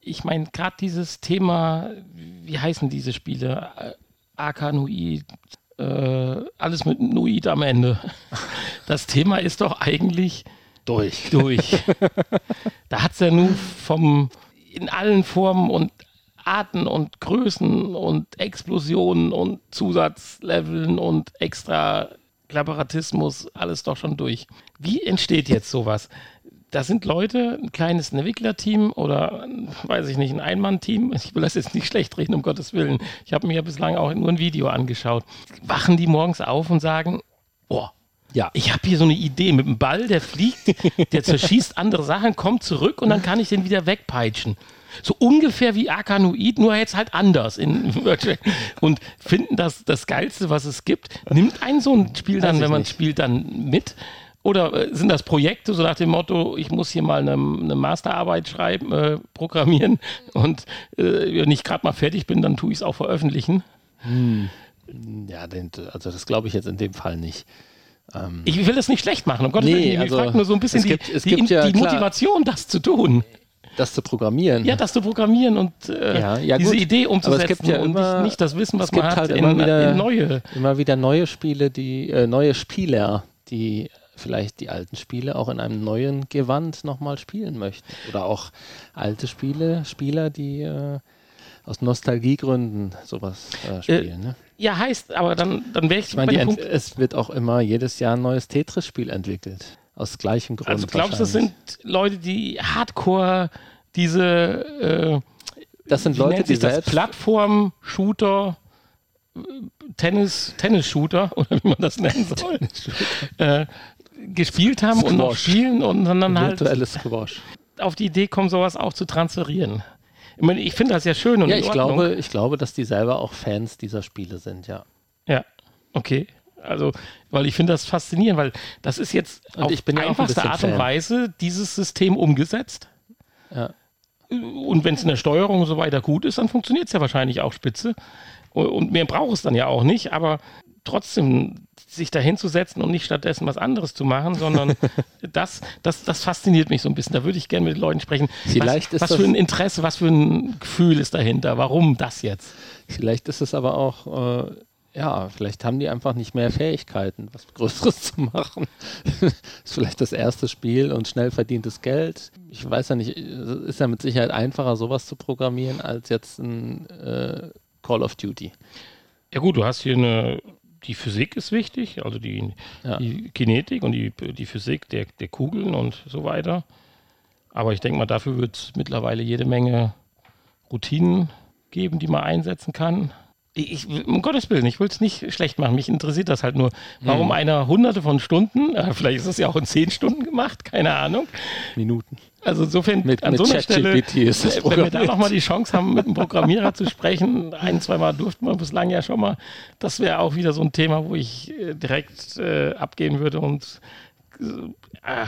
Ich meine, gerade dieses Thema, wie heißen diese Spiele? Arkanuid, äh, alles mit Nuid am Ende. Das Thema ist doch eigentlich durch. Durch. da hat es ja nur vom in allen Formen und Arten und Größen und Explosionen und Zusatzleveln und extra Klapperatismus, alles doch schon durch. Wie entsteht jetzt sowas? da sind Leute, ein kleines Entwicklerteam oder, weiß ich nicht, ein Einmann-Team. Ich will das jetzt nicht schlecht reden, um Gottes Willen. Ich habe mir bislang auch nur ein Video angeschaut. Wachen die morgens auf und sagen, boah, ja. Ich habe hier so eine Idee mit einem Ball, der fliegt, der zerschießt andere Sachen, kommt zurück und dann kann ich den wieder wegpeitschen. So ungefähr wie Arkanoid, nur jetzt halt anders in und finden das das Geilste, was es gibt. Nimmt ein so ein Spiel dann, wenn man nicht. spielt, dann mit oder äh, sind das Projekte, so nach dem Motto, ich muss hier mal eine, eine Masterarbeit schreiben, äh, programmieren und äh, wenn ich gerade mal fertig bin, dann tue ich es auch veröffentlichen? Hm. Ja, also das glaube ich jetzt in dem Fall nicht. Ähm ich will das nicht schlecht machen, um Gottes Willen. Nee, ich also frage nur so ein bisschen gibt, die, die, ja, die Motivation, das zu tun. Das zu programmieren. Ja, das zu programmieren und äh, ja, ja, diese Idee umzusetzen Aber es gibt ja und immer, nicht, das Wissen, was man hat, halt immer, in, wieder, in neue. Immer wieder neue Spiele, die äh, neue Spieler, die vielleicht die alten Spiele auch in einem neuen Gewand nochmal spielen möchten. Oder auch alte Spiele, Spieler, die äh, aus Nostalgiegründen sowas äh, spielen. Äh, ne? Ja, heißt, aber dann, dann wäre ich, ich meine, es wird auch immer jedes Jahr ein neues Tetris-Spiel entwickelt. Aus gleichem Grund. Also glaubst du, das sind Leute, die Hardcore diese äh, das sind Leute, die selbst Plattform-Shooter Tennis, Tennis-Shooter, oder wie man das nennen soll, äh, gespielt haben Squash. und noch spielen und dann halt Squash. auf die Idee kommen, sowas auch zu transferieren. Ich, meine, ich finde das ja schön und ja, ich glaube, ich glaube, dass die selber auch Fans dieser Spiele sind, ja. Ja, okay. Also, weil ich finde das faszinierend, weil das ist jetzt und auf ich bin einfachste Art und Weise dieses System umgesetzt. Ja. Und wenn es in der Steuerung und so weiter gut ist, dann funktioniert es ja wahrscheinlich auch spitze. Und mehr braucht es dann ja auch nicht, aber trotzdem sich da hinzusetzen und nicht stattdessen was anderes zu machen, sondern das, das, das fasziniert mich so ein bisschen. Da würde ich gerne mit Leuten sprechen. Vielleicht was, was für ein Interesse, was für ein Gefühl ist dahinter? Warum das jetzt? Vielleicht ist es aber auch, äh, ja, vielleicht haben die einfach nicht mehr Fähigkeiten, was Größeres zu machen. ist vielleicht das erste Spiel und schnell verdientes Geld. Ich weiß ja nicht, ist ja mit Sicherheit einfacher, sowas zu programmieren, als jetzt ein äh, Call of Duty. Ja gut, du hast hier eine, die Physik ist wichtig, also die, ja. die Kinetik und die, die Physik der, der Kugeln und so weiter. Aber ich denke mal, dafür wird es mittlerweile jede Menge Routinen geben, die man einsetzen kann. Ich, um Gottes Willen, ich will es nicht schlecht machen. Mich interessiert das halt nur, warum mhm. einer hunderte von Stunden, äh, vielleicht ist es ja auch in zehn Stunden gemacht, keine Ahnung. Minuten. Also insofern mit, an mit so einer Stelle, wenn wir da nochmal die Chance haben, mit einem Programmierer zu sprechen, ein, zweimal durften wir bislang ja schon mal, das wäre auch wieder so ein Thema, wo ich äh, direkt äh, abgehen würde und äh,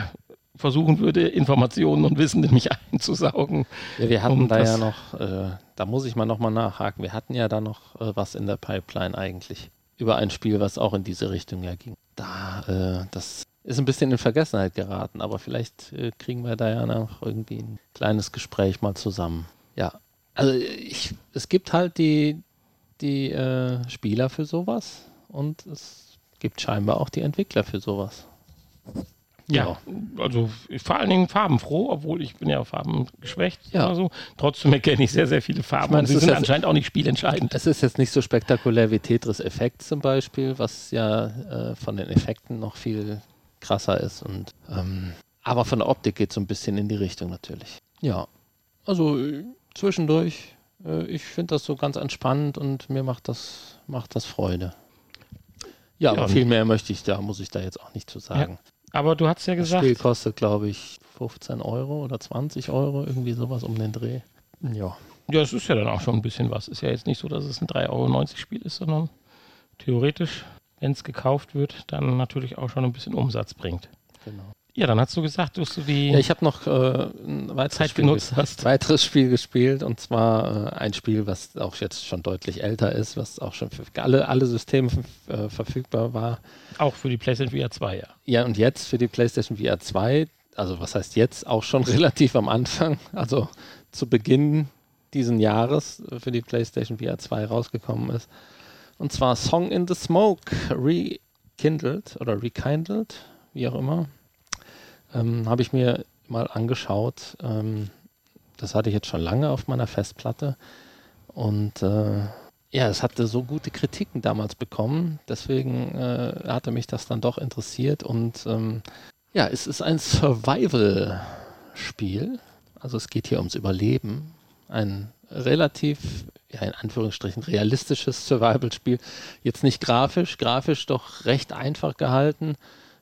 versuchen würde, Informationen und Wissen in mich einzusaugen. Ja, wir hatten da ja noch, äh, da muss ich mal nochmal nachhaken, wir hatten ja da noch äh, was in der Pipeline eigentlich über ein Spiel, was auch in diese Richtung ja ging. Da, äh, das ist ein bisschen in Vergessenheit geraten, aber vielleicht äh, kriegen wir da ja noch irgendwie ein kleines Gespräch mal zusammen. Ja, also ich, es gibt halt die, die äh, Spieler für sowas und es gibt scheinbar auch die Entwickler für sowas. Ja, also vor allen Dingen farbenfroh, obwohl ich bin ja Farben geschwächt ja. oder so. Trotzdem erkenne ich sehr, sehr viele Farben ich meine, und sie sind jetzt, anscheinend auch nicht spielentscheidend. Es ist jetzt nicht so spektakulär wie Tetris Effekt zum Beispiel, was ja äh, von den Effekten noch viel krasser ist. Und, ähm, aber von der Optik geht es so ein bisschen in die Richtung natürlich. Ja, also äh, zwischendurch, äh, ich finde das so ganz entspannt und mir macht das, macht das Freude. Ja, ja aber viel mehr möchte ich da, muss ich da jetzt auch nicht zu sagen. Ja, aber du hast ja gesagt. Das Spiel kostet, glaube ich, 15 Euro oder 20 Euro, irgendwie sowas um den Dreh. Ja. Ja, es ist ja dann auch schon ein bisschen was. Ist ja jetzt nicht so, dass es ein 3,90 Euro Spiel ist, sondern theoretisch wenn es gekauft wird, dann natürlich auch schon ein bisschen Umsatz bringt. Genau. Ja, dann hast du gesagt, dass du die ja, ich habe noch äh, ein weiteres Zeit Spiel genutzt hast. weiteres Spiel gespielt und zwar äh, ein Spiel, was auch jetzt schon deutlich älter ist, was auch schon für alle, alle Systeme äh, verfügbar war. Auch für die PlayStation VR 2, ja. Ja, und jetzt für die PlayStation VR 2, also was heißt jetzt, auch schon relativ am Anfang, also zu Beginn diesen Jahres für die PlayStation VR 2 rausgekommen ist. Und zwar Song in the Smoke, rekindled oder rekindled, wie auch immer. Ähm, Habe ich mir mal angeschaut. Ähm, das hatte ich jetzt schon lange auf meiner Festplatte. Und äh, ja, es hatte so gute Kritiken damals bekommen. Deswegen äh, hatte mich das dann doch interessiert. Und ähm, Ja, es ist ein Survival-Spiel. Also es geht hier ums Überleben. Ein relativ, ja, in Anführungsstrichen, realistisches Survival-Spiel. Jetzt nicht grafisch, grafisch doch recht einfach gehalten,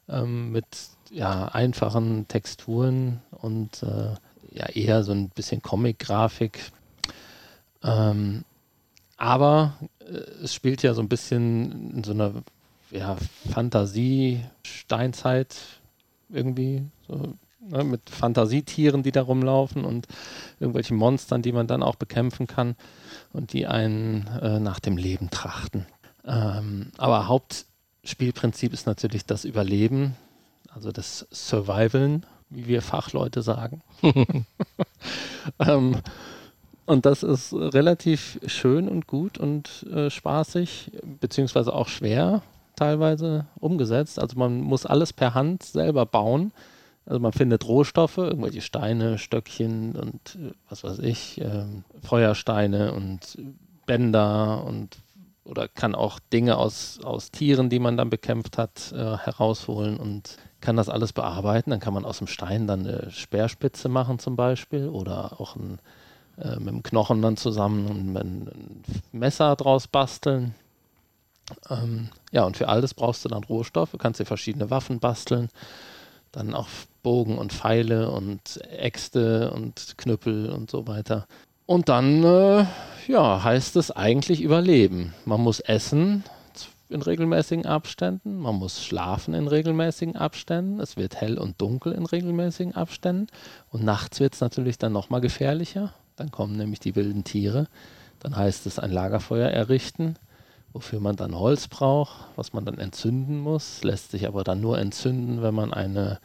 ähm, mit ja, einfachen Texturen und äh, ja, eher so ein bisschen Comic-Grafik. Ähm, aber äh, es spielt ja so ein bisschen in so einer ja, Fantasie-Steinzeit irgendwie. So, ne, mit Fantasietieren, die da rumlaufen und irgendwelchen Monstern, die man dann auch bekämpfen kann und die einen äh, nach dem Leben trachten. Ähm, aber Hauptspielprinzip ist natürlich das Überleben, also das Survivalen, wie wir Fachleute sagen. ähm, und das ist relativ schön und gut und äh, spaßig, beziehungsweise auch schwer teilweise umgesetzt. Also man muss alles per Hand selber bauen. Also man findet Rohstoffe, irgendwelche Steine, Stöckchen und äh, was weiß ich, äh, Feuersteine und Bänder und oder kann auch Dinge aus, aus Tieren, die man dann bekämpft hat, äh, herausholen und kann das alles bearbeiten. Dann kann man aus dem Stein dann eine Speerspitze machen zum Beispiel oder auch ein äh, mit dem Knochen dann zusammen ein, ein Messer draus basteln. Ähm, ja, und für alles brauchst du dann Rohstoffe, kannst dir verschiedene Waffen basteln, dann auch Bogen und Pfeile und Äxte und Knüppel und so weiter. Und dann, äh, ja, heißt es eigentlich überleben. Man muss essen in regelmäßigen Abständen, man muss schlafen in regelmäßigen Abständen, es wird hell und dunkel in regelmäßigen Abständen und nachts wird es natürlich dann nochmal gefährlicher. Dann kommen nämlich die wilden Tiere. Dann heißt es ein Lagerfeuer errichten, wofür man dann Holz braucht, was man dann entzünden muss. Lässt sich aber dann nur entzünden, wenn man eine,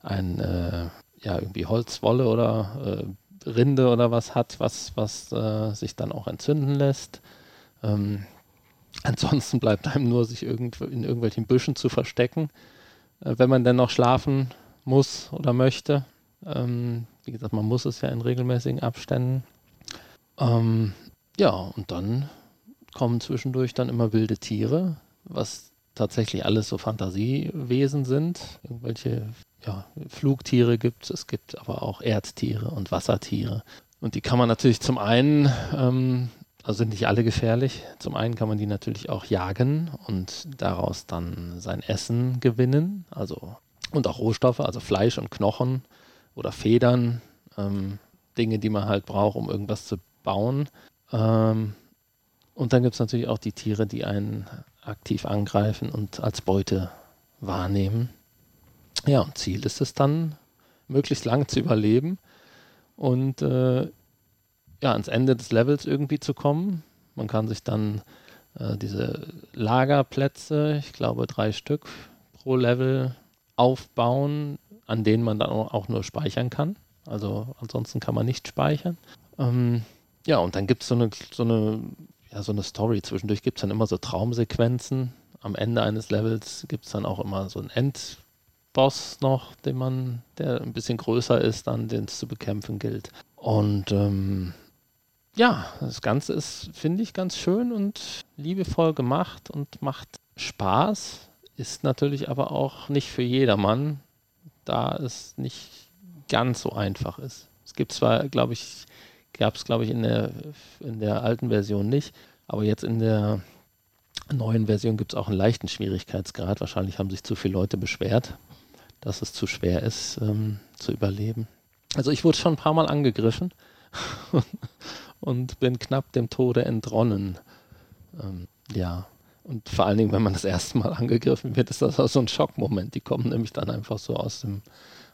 ein, äh, ja, irgendwie Holzwolle oder äh, Rinde oder was hat, was, was äh, sich dann auch entzünden lässt. Ähm, ansonsten bleibt einem nur, sich irgend, in irgendwelchen Büschen zu verstecken, äh, wenn man denn noch schlafen muss oder möchte. Ähm, wie gesagt, man muss es ja in regelmäßigen Abständen. Ähm, ja, und dann kommen zwischendurch dann immer wilde Tiere, was tatsächlich alles so Fantasiewesen sind. Irgendwelche ja, Flugtiere gibt es, es gibt aber auch Erdtiere und Wassertiere. Und die kann man natürlich zum einen, ähm, also sind nicht alle gefährlich, zum einen kann man die natürlich auch jagen und daraus dann sein Essen gewinnen, also und auch Rohstoffe, also Fleisch und Knochen oder Federn, ähm, Dinge, die man halt braucht, um irgendwas zu bauen. Ähm, und dann gibt es natürlich auch die Tiere, die einen aktiv angreifen und als Beute wahrnehmen. Ja, und Ziel ist es dann, möglichst lange zu überleben und äh, ja, ans Ende des Levels irgendwie zu kommen. Man kann sich dann äh, diese Lagerplätze, ich glaube drei Stück pro Level, aufbauen, an denen man dann auch nur speichern kann. Also ansonsten kann man nicht speichern. Ähm, ja, und dann gibt es so eine, so, eine, ja, so eine Story. Zwischendurch gibt es dann immer so Traumsequenzen. Am Ende eines Levels gibt es dann auch immer so einen Endboss noch, den man, der ein bisschen größer ist, dann den es zu bekämpfen gilt. Und ähm, ja, das Ganze ist, finde ich, ganz schön und liebevoll gemacht und macht Spaß. Ist natürlich aber auch nicht für jedermann da es nicht ganz so einfach ist. Es gibt zwar, glaube ich, gab es, glaube ich, in der, in der alten Version nicht, aber jetzt in der neuen Version gibt es auch einen leichten Schwierigkeitsgrad. Wahrscheinlich haben sich zu viele Leute beschwert, dass es zu schwer ist, ähm, zu überleben. Also ich wurde schon ein paar Mal angegriffen und bin knapp dem Tode entronnen. Ähm, ja, und vor allen Dingen, wenn man das erste Mal angegriffen wird, ist das auch so ein Schockmoment. Die kommen nämlich dann einfach so aus dem,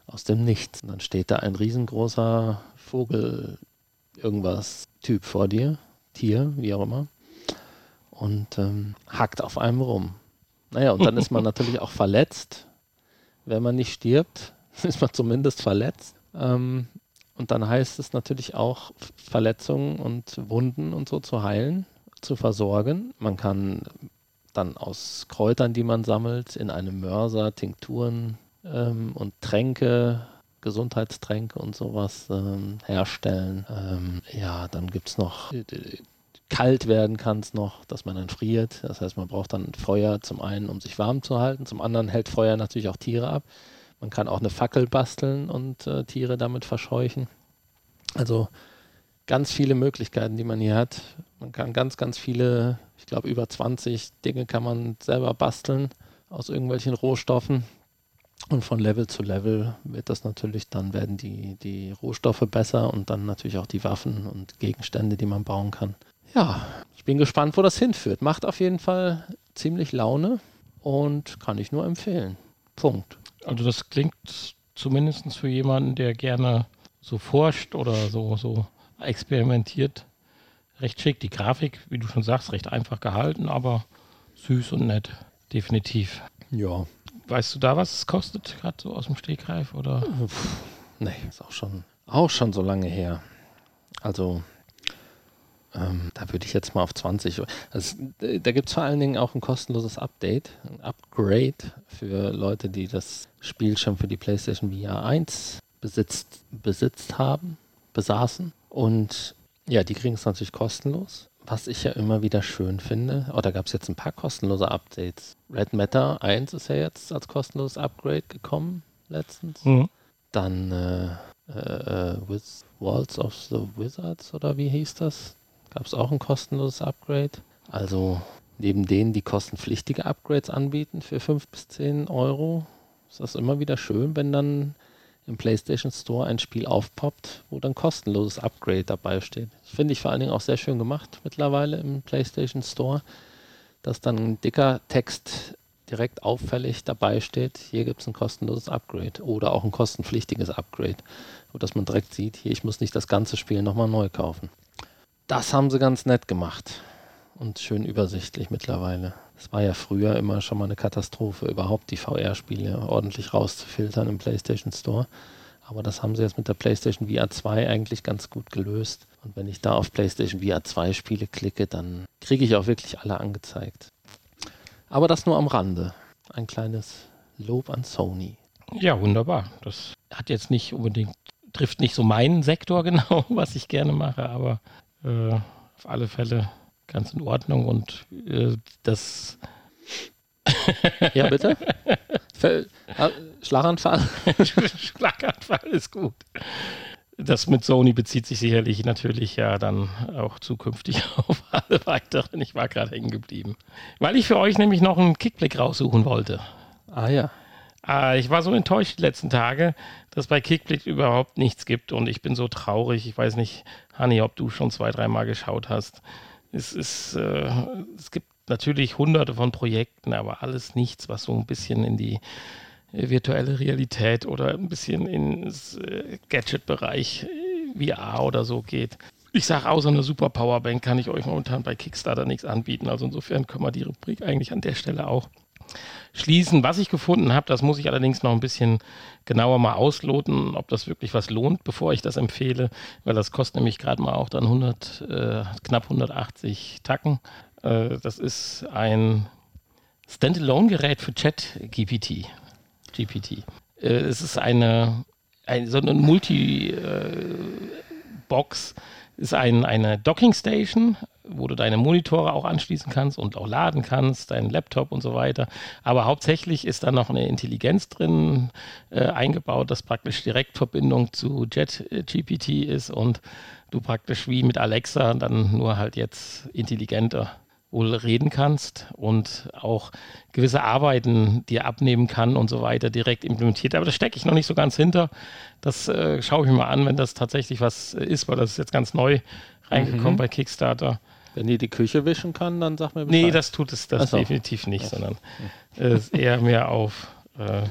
aus dem Nichts. Und dann steht da ein riesengroßer Vogel, irgendwas Typ vor dir, Tier, wie auch immer, und ähm, hackt auf einem rum. Naja, und dann ist man natürlich auch verletzt. Wenn man nicht stirbt, ist man zumindest verletzt. Ähm, und dann heißt es natürlich auch, Verletzungen und Wunden und so zu heilen, zu versorgen. Man kann dann aus Kräutern, die man sammelt, in einem Mörser Tinkturen ähm, und Tränke, Gesundheitstränke und sowas ähm, herstellen. Ähm, ja, dann gibt es noch, äh, kalt werden kann es noch, dass man dann friert. Das heißt, man braucht dann Feuer zum einen, um sich warm zu halten, zum anderen hält Feuer natürlich auch Tiere ab. Man kann auch eine Fackel basteln und äh, Tiere damit verscheuchen. Also ganz viele Möglichkeiten, die man hier hat. Man kann ganz, ganz viele, ich glaube über 20 Dinge kann man selber basteln aus irgendwelchen Rohstoffen. Und von Level zu Level wird das natürlich, dann werden die, die Rohstoffe besser und dann natürlich auch die Waffen und Gegenstände, die man bauen kann. Ja, ich bin gespannt, wo das hinführt. Macht auf jeden Fall ziemlich Laune und kann ich nur empfehlen. Punkt. Also das klingt zumindest für jemanden, der gerne so forscht oder so, so experimentiert, recht schick. Die Grafik, wie du schon sagst, recht einfach gehalten, aber süß und nett. Definitiv. Ja. Weißt du da, was es kostet, gerade so aus dem Stegreif? Oder? Nee, ist auch schon, auch schon so lange her. Also, ähm, da würde ich jetzt mal auf 20. Also, da gibt es vor allen Dingen auch ein kostenloses Update, ein Upgrade für Leute, die das Spiel schon für die PlayStation VR 1 besitzt, besitzt haben, besaßen. Und ja, die kriegen es natürlich kostenlos. Was ich ja immer wieder schön finde, oh, da gab es jetzt ein paar kostenlose Updates. Red Matter 1 ist ja jetzt als kostenloses Upgrade gekommen letztens. Mhm. Dann äh, äh, Wiz Walls of the Wizards oder wie hieß das? Gab es auch ein kostenloses Upgrade. Also neben denen, die kostenpflichtige Upgrades anbieten für 5 bis 10 Euro, ist das immer wieder schön, wenn dann im PlayStation Store ein Spiel aufpoppt, wo dann kostenloses Upgrade dabei steht. Das finde ich vor allen Dingen auch sehr schön gemacht mittlerweile im PlayStation Store, dass dann ein dicker Text direkt auffällig dabei steht, hier gibt es ein kostenloses Upgrade oder auch ein kostenpflichtiges Upgrade, sodass man direkt sieht, hier, ich muss nicht das ganze Spiel nochmal neu kaufen. Das haben sie ganz nett gemacht und schön übersichtlich mittlerweile. Es war ja früher immer schon mal eine Katastrophe, überhaupt die VR-Spiele ordentlich rauszufiltern im PlayStation Store. Aber das haben sie jetzt mit der PlayStation VR 2 eigentlich ganz gut gelöst. Und wenn ich da auf PlayStation VR 2 Spiele klicke, dann kriege ich auch wirklich alle angezeigt. Aber das nur am Rande. Ein kleines Lob an Sony. Ja, wunderbar. Das hat jetzt nicht unbedingt, trifft nicht so meinen Sektor genau, was ich gerne mache, aber äh, auf alle Fälle ganz in Ordnung und äh, das. ja, bitte? Schlaganfall? Schlaganfall ist gut. Das mit Sony bezieht sich sicherlich natürlich ja dann auch zukünftig auf alle weiteren. Ich war gerade hängen geblieben. Weil ich für euch nämlich noch einen Kickblick raussuchen wollte. Ah ja. Ah, ich war so enttäuscht die letzten Tage, dass bei Kickblick überhaupt nichts gibt und ich bin so traurig. Ich weiß nicht, Hanni, ob du schon zwei, dreimal geschaut hast. Es, ist, äh, es gibt natürlich hunderte von Projekten, aber alles nichts, was so ein bisschen in die äh, virtuelle Realität oder ein bisschen ins äh, Gadget-Bereich äh, VR oder so geht. Ich sage, außer einer Super Powerbank kann ich euch momentan bei Kickstarter nichts anbieten. Also insofern können wir die Rubrik eigentlich an der Stelle auch schließen. Was ich gefunden habe, das muss ich allerdings noch ein bisschen genauer mal ausloten, ob das wirklich was lohnt, bevor ich das empfehle, weil das kostet nämlich gerade mal auch dann 100, äh, knapp 180 Tacken. Äh, das ist ein Standalone-Gerät für Chat-GPT. GPT. Äh, es ist eine, ein, so eine Multi-Box, äh, ist ein, eine Docking Station, wo du deine Monitore auch anschließen kannst und auch laden kannst, deinen Laptop und so weiter. Aber hauptsächlich ist da noch eine Intelligenz drin äh, eingebaut, das praktisch Direktverbindung zu JetGPT ist und du praktisch wie mit Alexa dann nur halt jetzt intelligenter wohl reden kannst und auch gewisse Arbeiten dir abnehmen kann und so weiter direkt implementiert. Aber da stecke ich noch nicht so ganz hinter. Das äh, schaue ich mir mal an, wenn das tatsächlich was ist, weil das ist jetzt ganz neu reingekommen mhm. bei Kickstarter. Wenn die die Küche wischen kann, dann sag mir Bescheid. Nee, das tut es das so. definitiv nicht, Ach. sondern äh, ist eher mehr auf äh,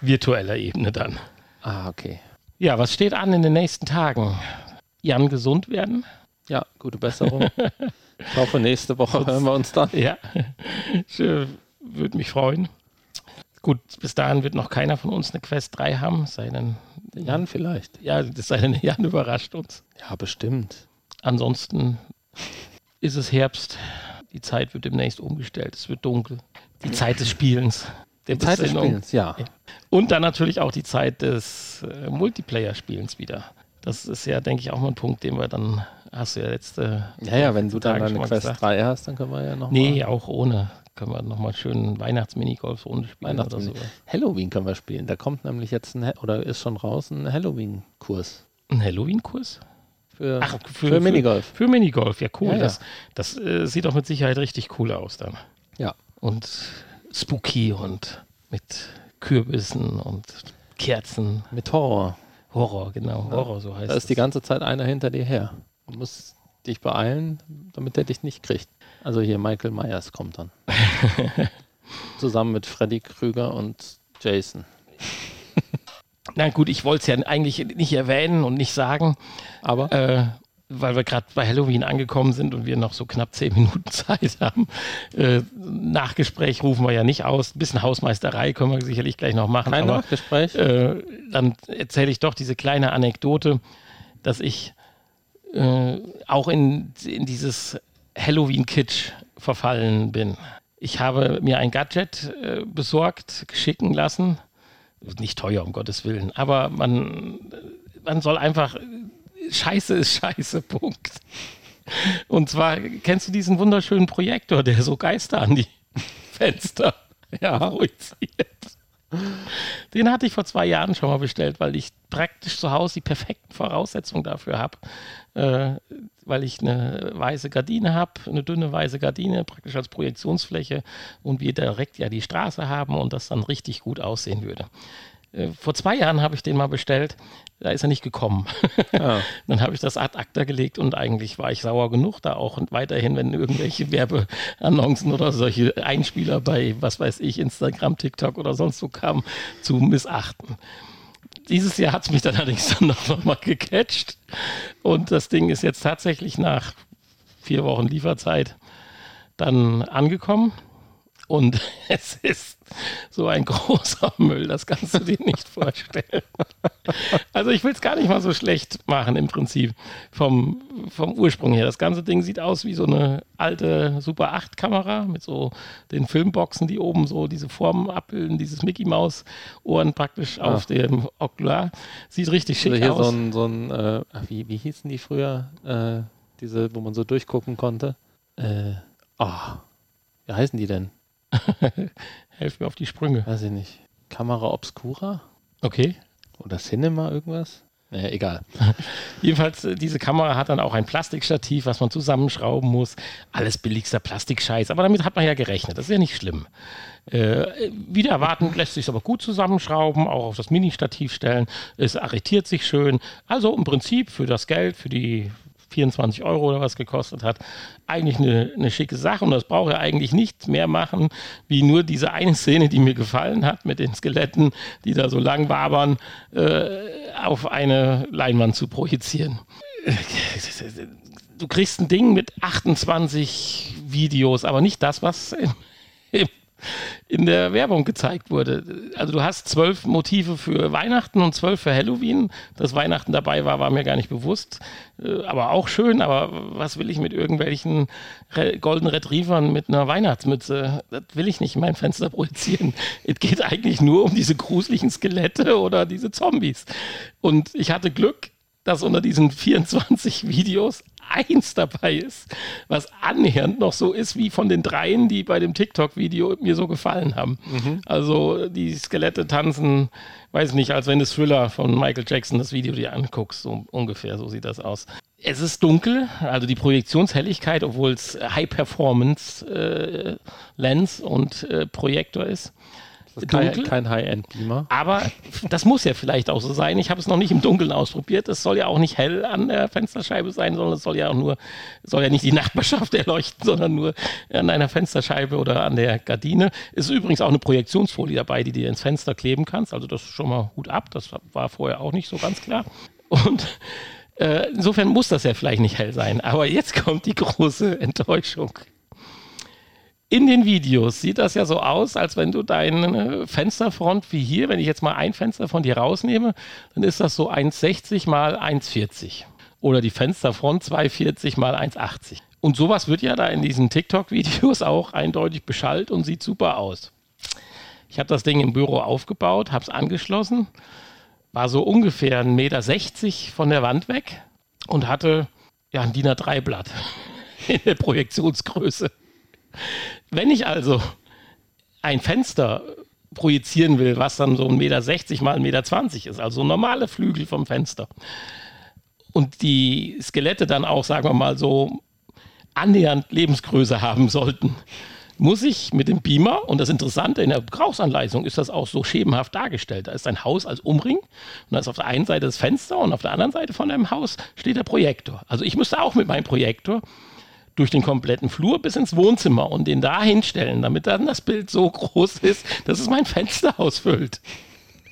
virtueller Ebene dann. Ah, okay. Ja, was steht an in den nächsten Tagen? Jan gesund werden? Ja, gute Besserung. ich hoffe, nächste Woche hören wir uns dann. Ja, würde mich freuen. Gut, bis dahin wird noch keiner von uns eine Quest 3 haben, sei denn. Jan vielleicht. Ja, das sei denn, Jan überrascht uns. Ja, bestimmt. Ansonsten ist es Herbst. Die Zeit wird demnächst umgestellt. Es wird dunkel. Die Zeit des Spielens. Die Zeit des Spielens, ja. Und dann natürlich auch die Zeit des äh, Multiplayer-Spielens wieder. Das ist ja, denke ich, auch mal ein Punkt, den wir dann hast du ja letzte. Ja, ja, wenn du dann eine Quest gesagt. 3 hast, dann können wir ja noch. Nee, auch ohne. können wir nochmal schön Weihnachts-Minigolf-Runde spielen Weihnachts oder so. Halloween können wir spielen. Da kommt nämlich jetzt ein, oder ist schon raus ein Halloween-Kurs Ein Halloween-Kurs? für, Ach, für, Minigolf. Für, Minigolf, ja cool. Ja, ja. Das, das äh, sieht doch mit Sicherheit richtig cool aus dann. Ja. Und spooky und mit Kürbissen und Kerzen. Mit Horror. Horror, genau. Horror, so heißt Da es. ist die ganze Zeit einer hinter dir her. Du musst dich beeilen, damit er dich nicht kriegt. Also hier Michael Myers kommt dann. Zusammen mit Freddy Krüger und Jason. Na gut, ich wollte es ja eigentlich nicht erwähnen und nicht sagen, Aber äh, weil wir gerade bei Halloween angekommen sind und wir noch so knapp zehn Minuten Zeit haben. Äh, Nachgespräch rufen wir ja nicht aus. Ein bisschen Hausmeisterei können wir sicherlich gleich noch machen. kein aber Nachgespräch. äh, dann erzähle ich doch diese kleine Anekdote, dass ich äh, auch in, in dieses Halloween-Kitsch verfallen bin. Ich habe mir ein Gadget äh, besorgt, schicken lassen. Nicht teuer, um Gottes Willen, aber man, man soll einfach. Scheiße ist Scheiße, Punkt. Und zwar, kennst du diesen wunderschönen Projektor, der so Geister an die Fenster ja. projiziert? Den hatte ich vor zwei Jahren schon mal bestellt, weil ich praktisch zu Hause die perfekten Voraussetzungen dafür habe. Äh, weil ich eine weiße Gardine habe, eine dünne weiße Gardine, praktisch als Projektionsfläche und wir direkt ja die Straße haben und das dann richtig gut aussehen würde. Äh, vor zwei Jahren habe ich den mal bestellt, da ist er nicht gekommen. Ja. Dann habe ich das ad acta gelegt und eigentlich war ich sauer genug, da auch weiterhin, wenn irgendwelche Werbeannoncen oder solche Einspieler bei, was weiß ich, Instagram, TikTok oder sonst so kamen, zu missachten. Dieses Jahr hat es mich dann allerdings dann noch, noch mal gecatcht. Und das Ding ist jetzt tatsächlich nach vier Wochen Lieferzeit dann angekommen. Und es ist so ein großer Müll, das kannst du dir nicht vorstellen. Also ich will es gar nicht mal so schlecht machen im Prinzip vom, vom Ursprung her. Das ganze Ding sieht aus wie so eine alte Super 8 Kamera mit so den Filmboxen, die oben so diese Formen abbilden, dieses Mickey Maus Ohren praktisch auf dem Okular. Sieht richtig schick Also hier aus. so ein, so ein äh, wie, wie hießen die früher? Äh, diese, wo man so durchgucken konnte. Äh, oh, wie heißen die denn? Helf mir auf die Sprünge. Weiß ich nicht. Kamera Obscura? Okay. Oder Cinema irgendwas? Naja, egal. Jedenfalls, äh, diese Kamera hat dann auch ein Plastikstativ, was man zusammenschrauben muss. Alles billigster Plastikscheiß. Aber damit hat man ja gerechnet. Das ist ja nicht schlimm. Äh, wieder erwarten lässt sich aber gut zusammenschrauben, auch auf das Mini-Stativ stellen. Es arretiert sich schön. Also im Prinzip für das Geld, für die 24 Euro oder was gekostet hat, eigentlich eine, eine schicke Sache und das braucht er eigentlich nicht mehr machen, wie nur diese eine Szene, die mir gefallen hat, mit den Skeletten, die da so lang wabern, äh, auf eine Leinwand zu projizieren. Du kriegst ein Ding mit 28 Videos, aber nicht das, was im, im in der Werbung gezeigt wurde. Also du hast zwölf Motive für Weihnachten und zwölf für Halloween. Dass Weihnachten dabei war, war mir gar nicht bewusst. Äh, Aber auch schön, aber was will ich mit irgendwelchen Re Golden Retrievern mit einer Weihnachtsmütze? Das will ich nicht in mein Fenster projizieren. Es geht eigentlich nur um diese gruseligen Skelette oder diese Zombies. Und ich hatte Glück, dass unter diesen 24 Videos eins dabei ist, was annähernd noch so ist wie von den dreien, die bei dem TikTok-Video mir so gefallen haben. Also die Skelette tanzen, weiß nicht, als wenn du Thriller von Michael Jackson das Video dir anguckst, so ungefähr, so sieht das aus. Es ist dunkel, also die Projektionshelligkeit, obwohl es High-Performance-Lens und äh, Projektor ist. Das ist kein, kein High-End-Beamer. Aber das muss ja vielleicht auch so sein. Ich habe es noch nicht im Dunkeln ausprobiert. Es soll ja auch nicht hell an der Fensterscheibe sein, sondern es soll ja auch nur, soll ja nicht die Nachbarschaft erleuchten, sondern nur an einer Fensterscheibe oder an der Gardine. Es ist übrigens auch eine Projektionsfolie dabei, die dir ins Fenster kleben kannst. Also das ist schon mal Hut ab. Das war vorher auch nicht so ganz klar. Und äh, insofern muss das ja vielleicht nicht hell sein. Aber jetzt kommt die große Enttäuschung. In den Videos sieht das ja so aus, als wenn du deine Fensterfront wie hier, wenn ich jetzt mal ein Fenster von dir rausnehme, dann ist das so 1,60 mal 1,40. Oder die Fensterfront 2,40 mal 1,80. Und sowas wird ja da in diesen TikTok-Videos auch eindeutig beschallt und sieht super aus. Ich habe das Ding im Büro aufgebaut, habe es angeschlossen, war so ungefähr 1,60 Meter von der Wand weg und hatte ja ein DIN A3-Blatt in der Projektionsgröße. Wenn ich also ein Fenster projizieren will, was dann so 1,60 Meter mal 1,20 Meter ist, also normale Flügel vom Fenster, und die Skelette dann auch, sagen wir mal, so annähernd Lebensgröße haben sollten, muss ich mit dem Beamer, und das Interessante, in der Gebrauchsanleitung ist das auch so schemenhaft dargestellt. Da ist ein Haus als Umring und da ist auf der einen Seite das Fenster und auf der anderen Seite von einem Haus steht der Projektor. Also ich müsste auch mit meinem Projektor durch den kompletten Flur bis ins Wohnzimmer und den da hinstellen, damit dann das Bild so groß ist, dass es mein Fenster ausfüllt.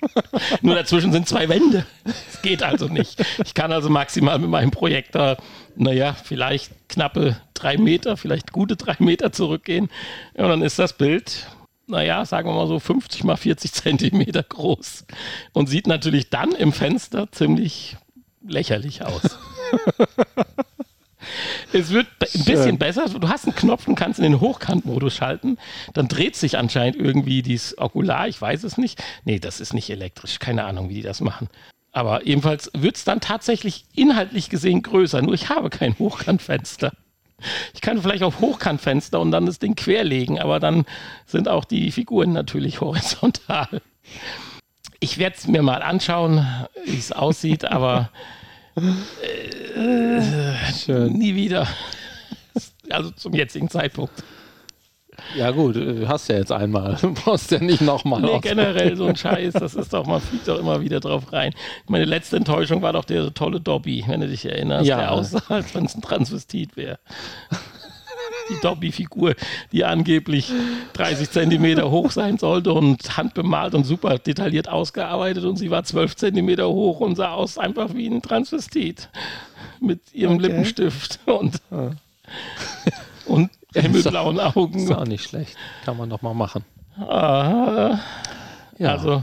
Nur dazwischen sind zwei Wände. Es geht also nicht. Ich kann also maximal mit meinem Projektor, naja, vielleicht knappe drei Meter, vielleicht gute drei Meter zurückgehen. Und dann ist das Bild, naja, sagen wir mal so 50 mal 40 Zentimeter groß. Und sieht natürlich dann im Fenster ziemlich lächerlich aus. Es wird ein bisschen Schön. besser. Du hast einen Knopf und kannst in den Hochkantmodus schalten. Dann dreht sich anscheinend irgendwie dieses Okular. Ich weiß es nicht. Nee, das ist nicht elektrisch. Keine Ahnung, wie die das machen. Aber ebenfalls wird es dann tatsächlich inhaltlich gesehen größer. Nur ich habe kein Hochkantfenster. Ich kann vielleicht auf Hochkantfenster und dann das Ding querlegen, aber dann sind auch die Figuren natürlich horizontal. Ich werde es mir mal anschauen, wie es aussieht, aber Schön. Nie wieder. Also zum jetzigen Zeitpunkt. Ja gut, du hast ja jetzt einmal. Du brauchst ja nicht nochmal. Nee, generell so ein Scheiß, das ist doch, man fliegt doch immer wieder drauf rein. Meine letzte Enttäuschung war doch der tolle Dobby, wenn du dich erinnerst, ja. der aussah, als wenn es ein Transvestit wäre die Dobby-Figur, die angeblich 30 Zentimeter hoch sein sollte und handbemalt und super detailliert ausgearbeitet und sie war 12 Zentimeter hoch und sah aus einfach wie ein Transvestit mit ihrem okay. Lippenstift und, ah. und himmelblauen Augen. Ist auch nicht schlecht. Kann man doch mal machen. Ah, ja. Also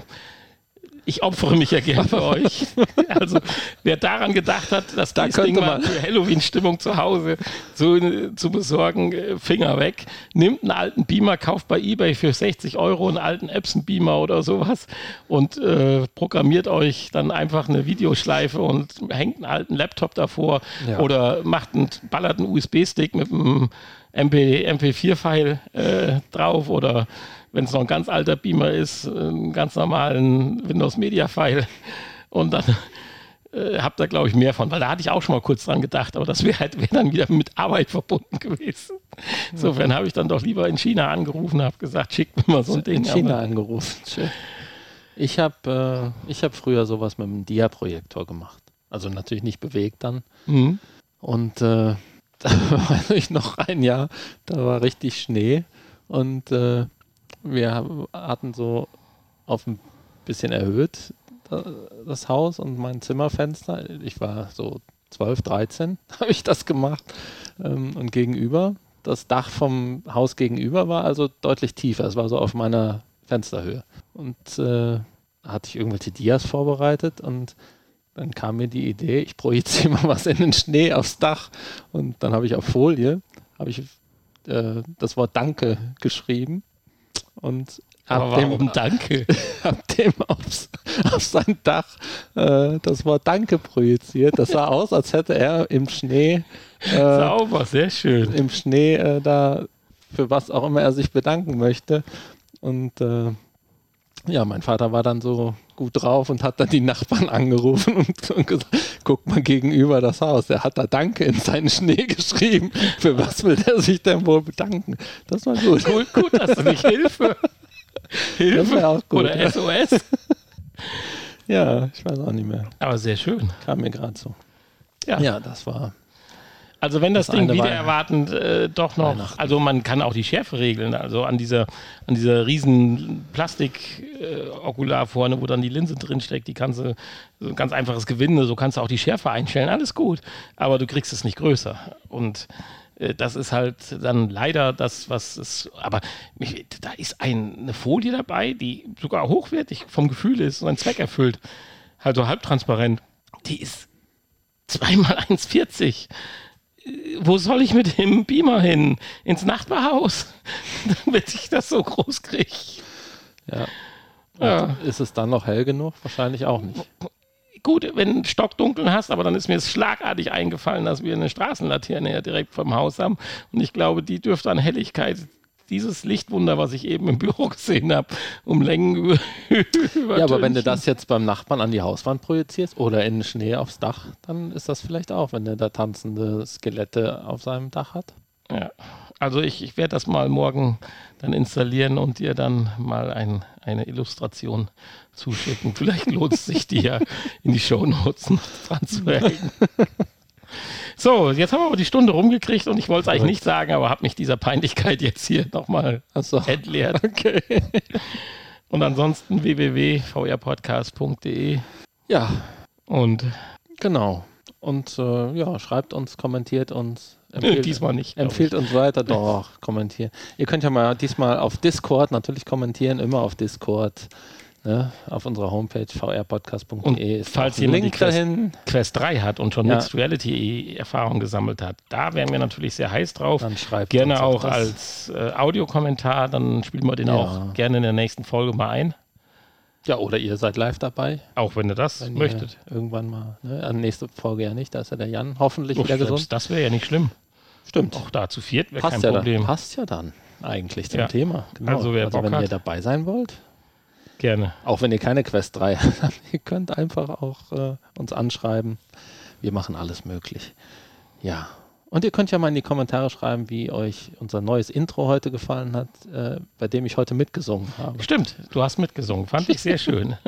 ich opfere mich ja gern für euch. Also wer daran gedacht hat, dass da das Ding mal für Halloween-Stimmung zu Hause zu, zu besorgen, äh, Finger weg. Nimmt einen alten Beamer, kauft bei Ebay für 60 Euro einen alten Epson-Beamer oder sowas und äh, programmiert euch dann einfach eine Videoschleife und hängt einen alten Laptop davor ja. oder macht einen, ballert einen USB-Stick mit einem MP, MP4-File äh, drauf oder wenn es noch ein ganz alter Beamer ist, einen ganz normalen Windows Media File und dann äh, habt ihr, glaube ich, mehr von, weil da hatte ich auch schon mal kurz dran gedacht, aber das wäre halt, wär dann wieder mit Arbeit verbunden gewesen. Insofern habe ich dann doch lieber in China angerufen, habe gesagt, schickt mir mal so ein Ding. In China angerufen. Ich habe äh, hab früher sowas mit einem Dia-Projektor gemacht. Also natürlich nicht bewegt dann. Mhm. Und äh, da weiß ich noch ein Jahr, da war richtig Schnee und äh, wir hatten so auf ein bisschen erhöht das Haus und mein Zimmerfenster. Ich war so 12, 13, habe ich das gemacht. Ähm, und gegenüber, das Dach vom Haus gegenüber war also deutlich tiefer. Es war so auf meiner Fensterhöhe. Und äh, hatte ich irgendwelche Dias vorbereitet und dann kam mir die Idee, ich projiziere mal was in den Schnee aufs Dach. Und dann habe ich auf Folie, habe ich äh, das Wort Danke geschrieben und ab dem, Danke? Ab dem aufs, auf sein Dach äh, das Wort Danke projiziert. Das sah aus, als hätte er im Schnee. Äh, Sauber, sehr schön. Im Schnee äh, da für was auch immer er sich bedanken möchte. Und äh, ja, mein Vater war dann so gut drauf und hat dann die Nachbarn angerufen und, und, gesagt, guck mal gegenüber das Haus. Er hat da Danke in seinen Schnee geschrieben. Für was will er sich denn wohl bedanken? Das war gut. Gut, gut dass du nicht Hilfe. Hilfe auch gut. oder SOS. ja, ich weiß auch nicht mehr. Aber sehr schön. Kam mir gerade so. Ja. ja, das war also wenn das, das Ding wieder erwartend äh, doch noch, also man kann auch die Schärfe regeln, also an dieser, an dieser riesen Plastik-Okular äh, vorne, wo dann die Linse drinsteckt, die kannst du, so ein ganz einfaches Gewinde, so kannst du auch die Schärfe einstellen, alles gut, aber du kriegst es nicht größer. Und äh, das ist halt dann leider das, was es, aber mich, da ist ein, eine Folie dabei, die sogar hochwertig vom Gefühl ist und einen Zweck erfüllt, halt so halbtransparent, die ist zweimal 1,40 wo soll ich mit dem Beamer hin? Ins Nachbarhaus, damit ich das so groß kriege. Ja. ja. Ist es dann noch hell genug? Wahrscheinlich auch nicht. gut, wenn du stockdunkel hast, aber dann ist mir es schlagartig eingefallen, dass wir eine Straßenlaterne ja direkt vom Haus haben. Und ich glaube, die dürfte an Helligkeit dieses Lichtwunder, was ich eben im Büro gesehen habe, um Längen über. ja, aber wenn du das jetzt beim Nachbarn an die Hauswand projizierst oder in den Schnee aufs Dach, dann ist das vielleicht auch, wenn der da tanzende Skelette auf seinem Dach hat. Ja, also ich, ich werde das mal morgen dann installieren und dir dann mal ein, eine Illustration zuschicken. Vielleicht lohnt es sich, die ja in die Shownotes noch dran zu hängen. So, jetzt haben wir aber die Stunde rumgekriegt und ich wollte es eigentlich nicht sagen, aber habe mich dieser Peinlichkeit jetzt hier nochmal so. entleert. Okay. Und ansonsten www.vrpodcast.de. Ja. Und genau. Und äh, ja, schreibt uns, kommentiert uns. Empfehlt, diesmal nicht. Empfiehlt uns weiter, doch, kommentieren. Ihr könnt ja mal diesmal auf Discord natürlich kommentieren, immer auf Discord. Ne, auf unserer Homepage vrpodcast.de ist falls jemand Link Quest, dahin. Quest 3 hat und schon ja. Mixed Reality Erfahrung gesammelt hat, da wären wir natürlich sehr heiß drauf. Dann schreibt gerne auch das. als äh, Audiokommentar, dann spielen wir den ja. auch gerne in der nächsten Folge mal ein. Ja, oder ihr seid live dabei. Auch wenn ihr das wenn möchtet. Ihr irgendwann mal. Ne? Nächste Folge ja nicht, da ist ja der Jan hoffentlich oh, wieder gesund. Das wäre ja nicht schlimm. Stimmt. Auch da zu viert wäre kein ja Problem. Dann, passt ja dann eigentlich zum ja. Thema. Genau. Also, wer also wenn hat. ihr dabei sein wollt, Gerne. Auch wenn ihr keine Quest 3 habt, ihr könnt einfach auch äh, uns anschreiben. Wir machen alles möglich. Ja. Und ihr könnt ja mal in die Kommentare schreiben, wie euch unser neues Intro heute gefallen hat, äh, bei dem ich heute mitgesungen habe. Stimmt, du hast mitgesungen. Fand ich sehr schön.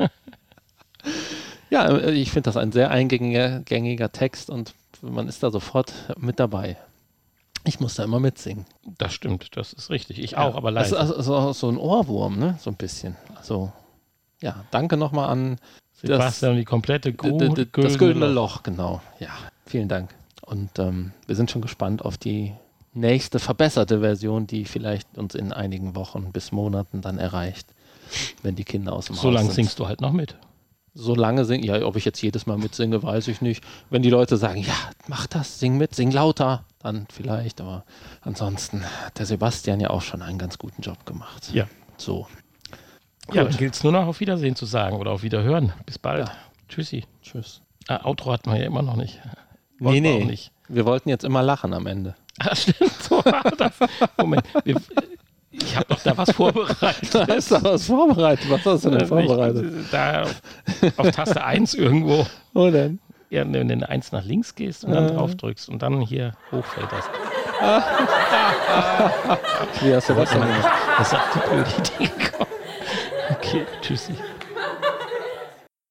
ja, äh, ich finde das ein sehr eingängiger gängiger Text und man ist da sofort mit dabei. Ich muss da immer mitsingen. Das stimmt, das ist richtig. Ich ja, auch, aber leider. Das ist also so ein Ohrwurm, ne? So ein bisschen. Also, ja, danke nochmal an Sebastian, das, die komplette Crew. Das güldene Loch, genau. Ja, vielen Dank. Und ähm, wir sind schon gespannt auf die nächste verbesserte Version, die vielleicht uns in einigen Wochen bis Monaten dann erreicht, wenn die Kinder aus dem so Haus sind. So lange singst du halt noch mit. So lange singen, ja, ob ich jetzt jedes Mal mitsinge, weiß ich nicht. Wenn die Leute sagen, ja, mach das, sing mit, sing lauter, dann vielleicht, aber ansonsten hat der Sebastian ja auch schon einen ganz guten Job gemacht. Ja. So. Ja, dann gilt es nur noch auf Wiedersehen zu sagen oder auf Wiederhören. Bis bald. Ja. Tschüssi. Tschüss. Ah, Outro hatten wir ja immer noch nicht. Wollten nee, nee. Wir, nicht. wir wollten jetzt immer lachen am Ende. Ah, stimmt. So. Moment. Wir, ich habe doch da was vorbereitet. Da ist da was vorbereitet. Was hast du denn vorbereitet? da auf, auf Taste 1 irgendwo. Wo denn? Ja, wenn du eins nach links gehst und dann äh. drauf drückst und dann hier hochfällt das. Wie hast du das denn gemacht? Das ist auf die blöde Idee gekommen. Okay, tschüssi.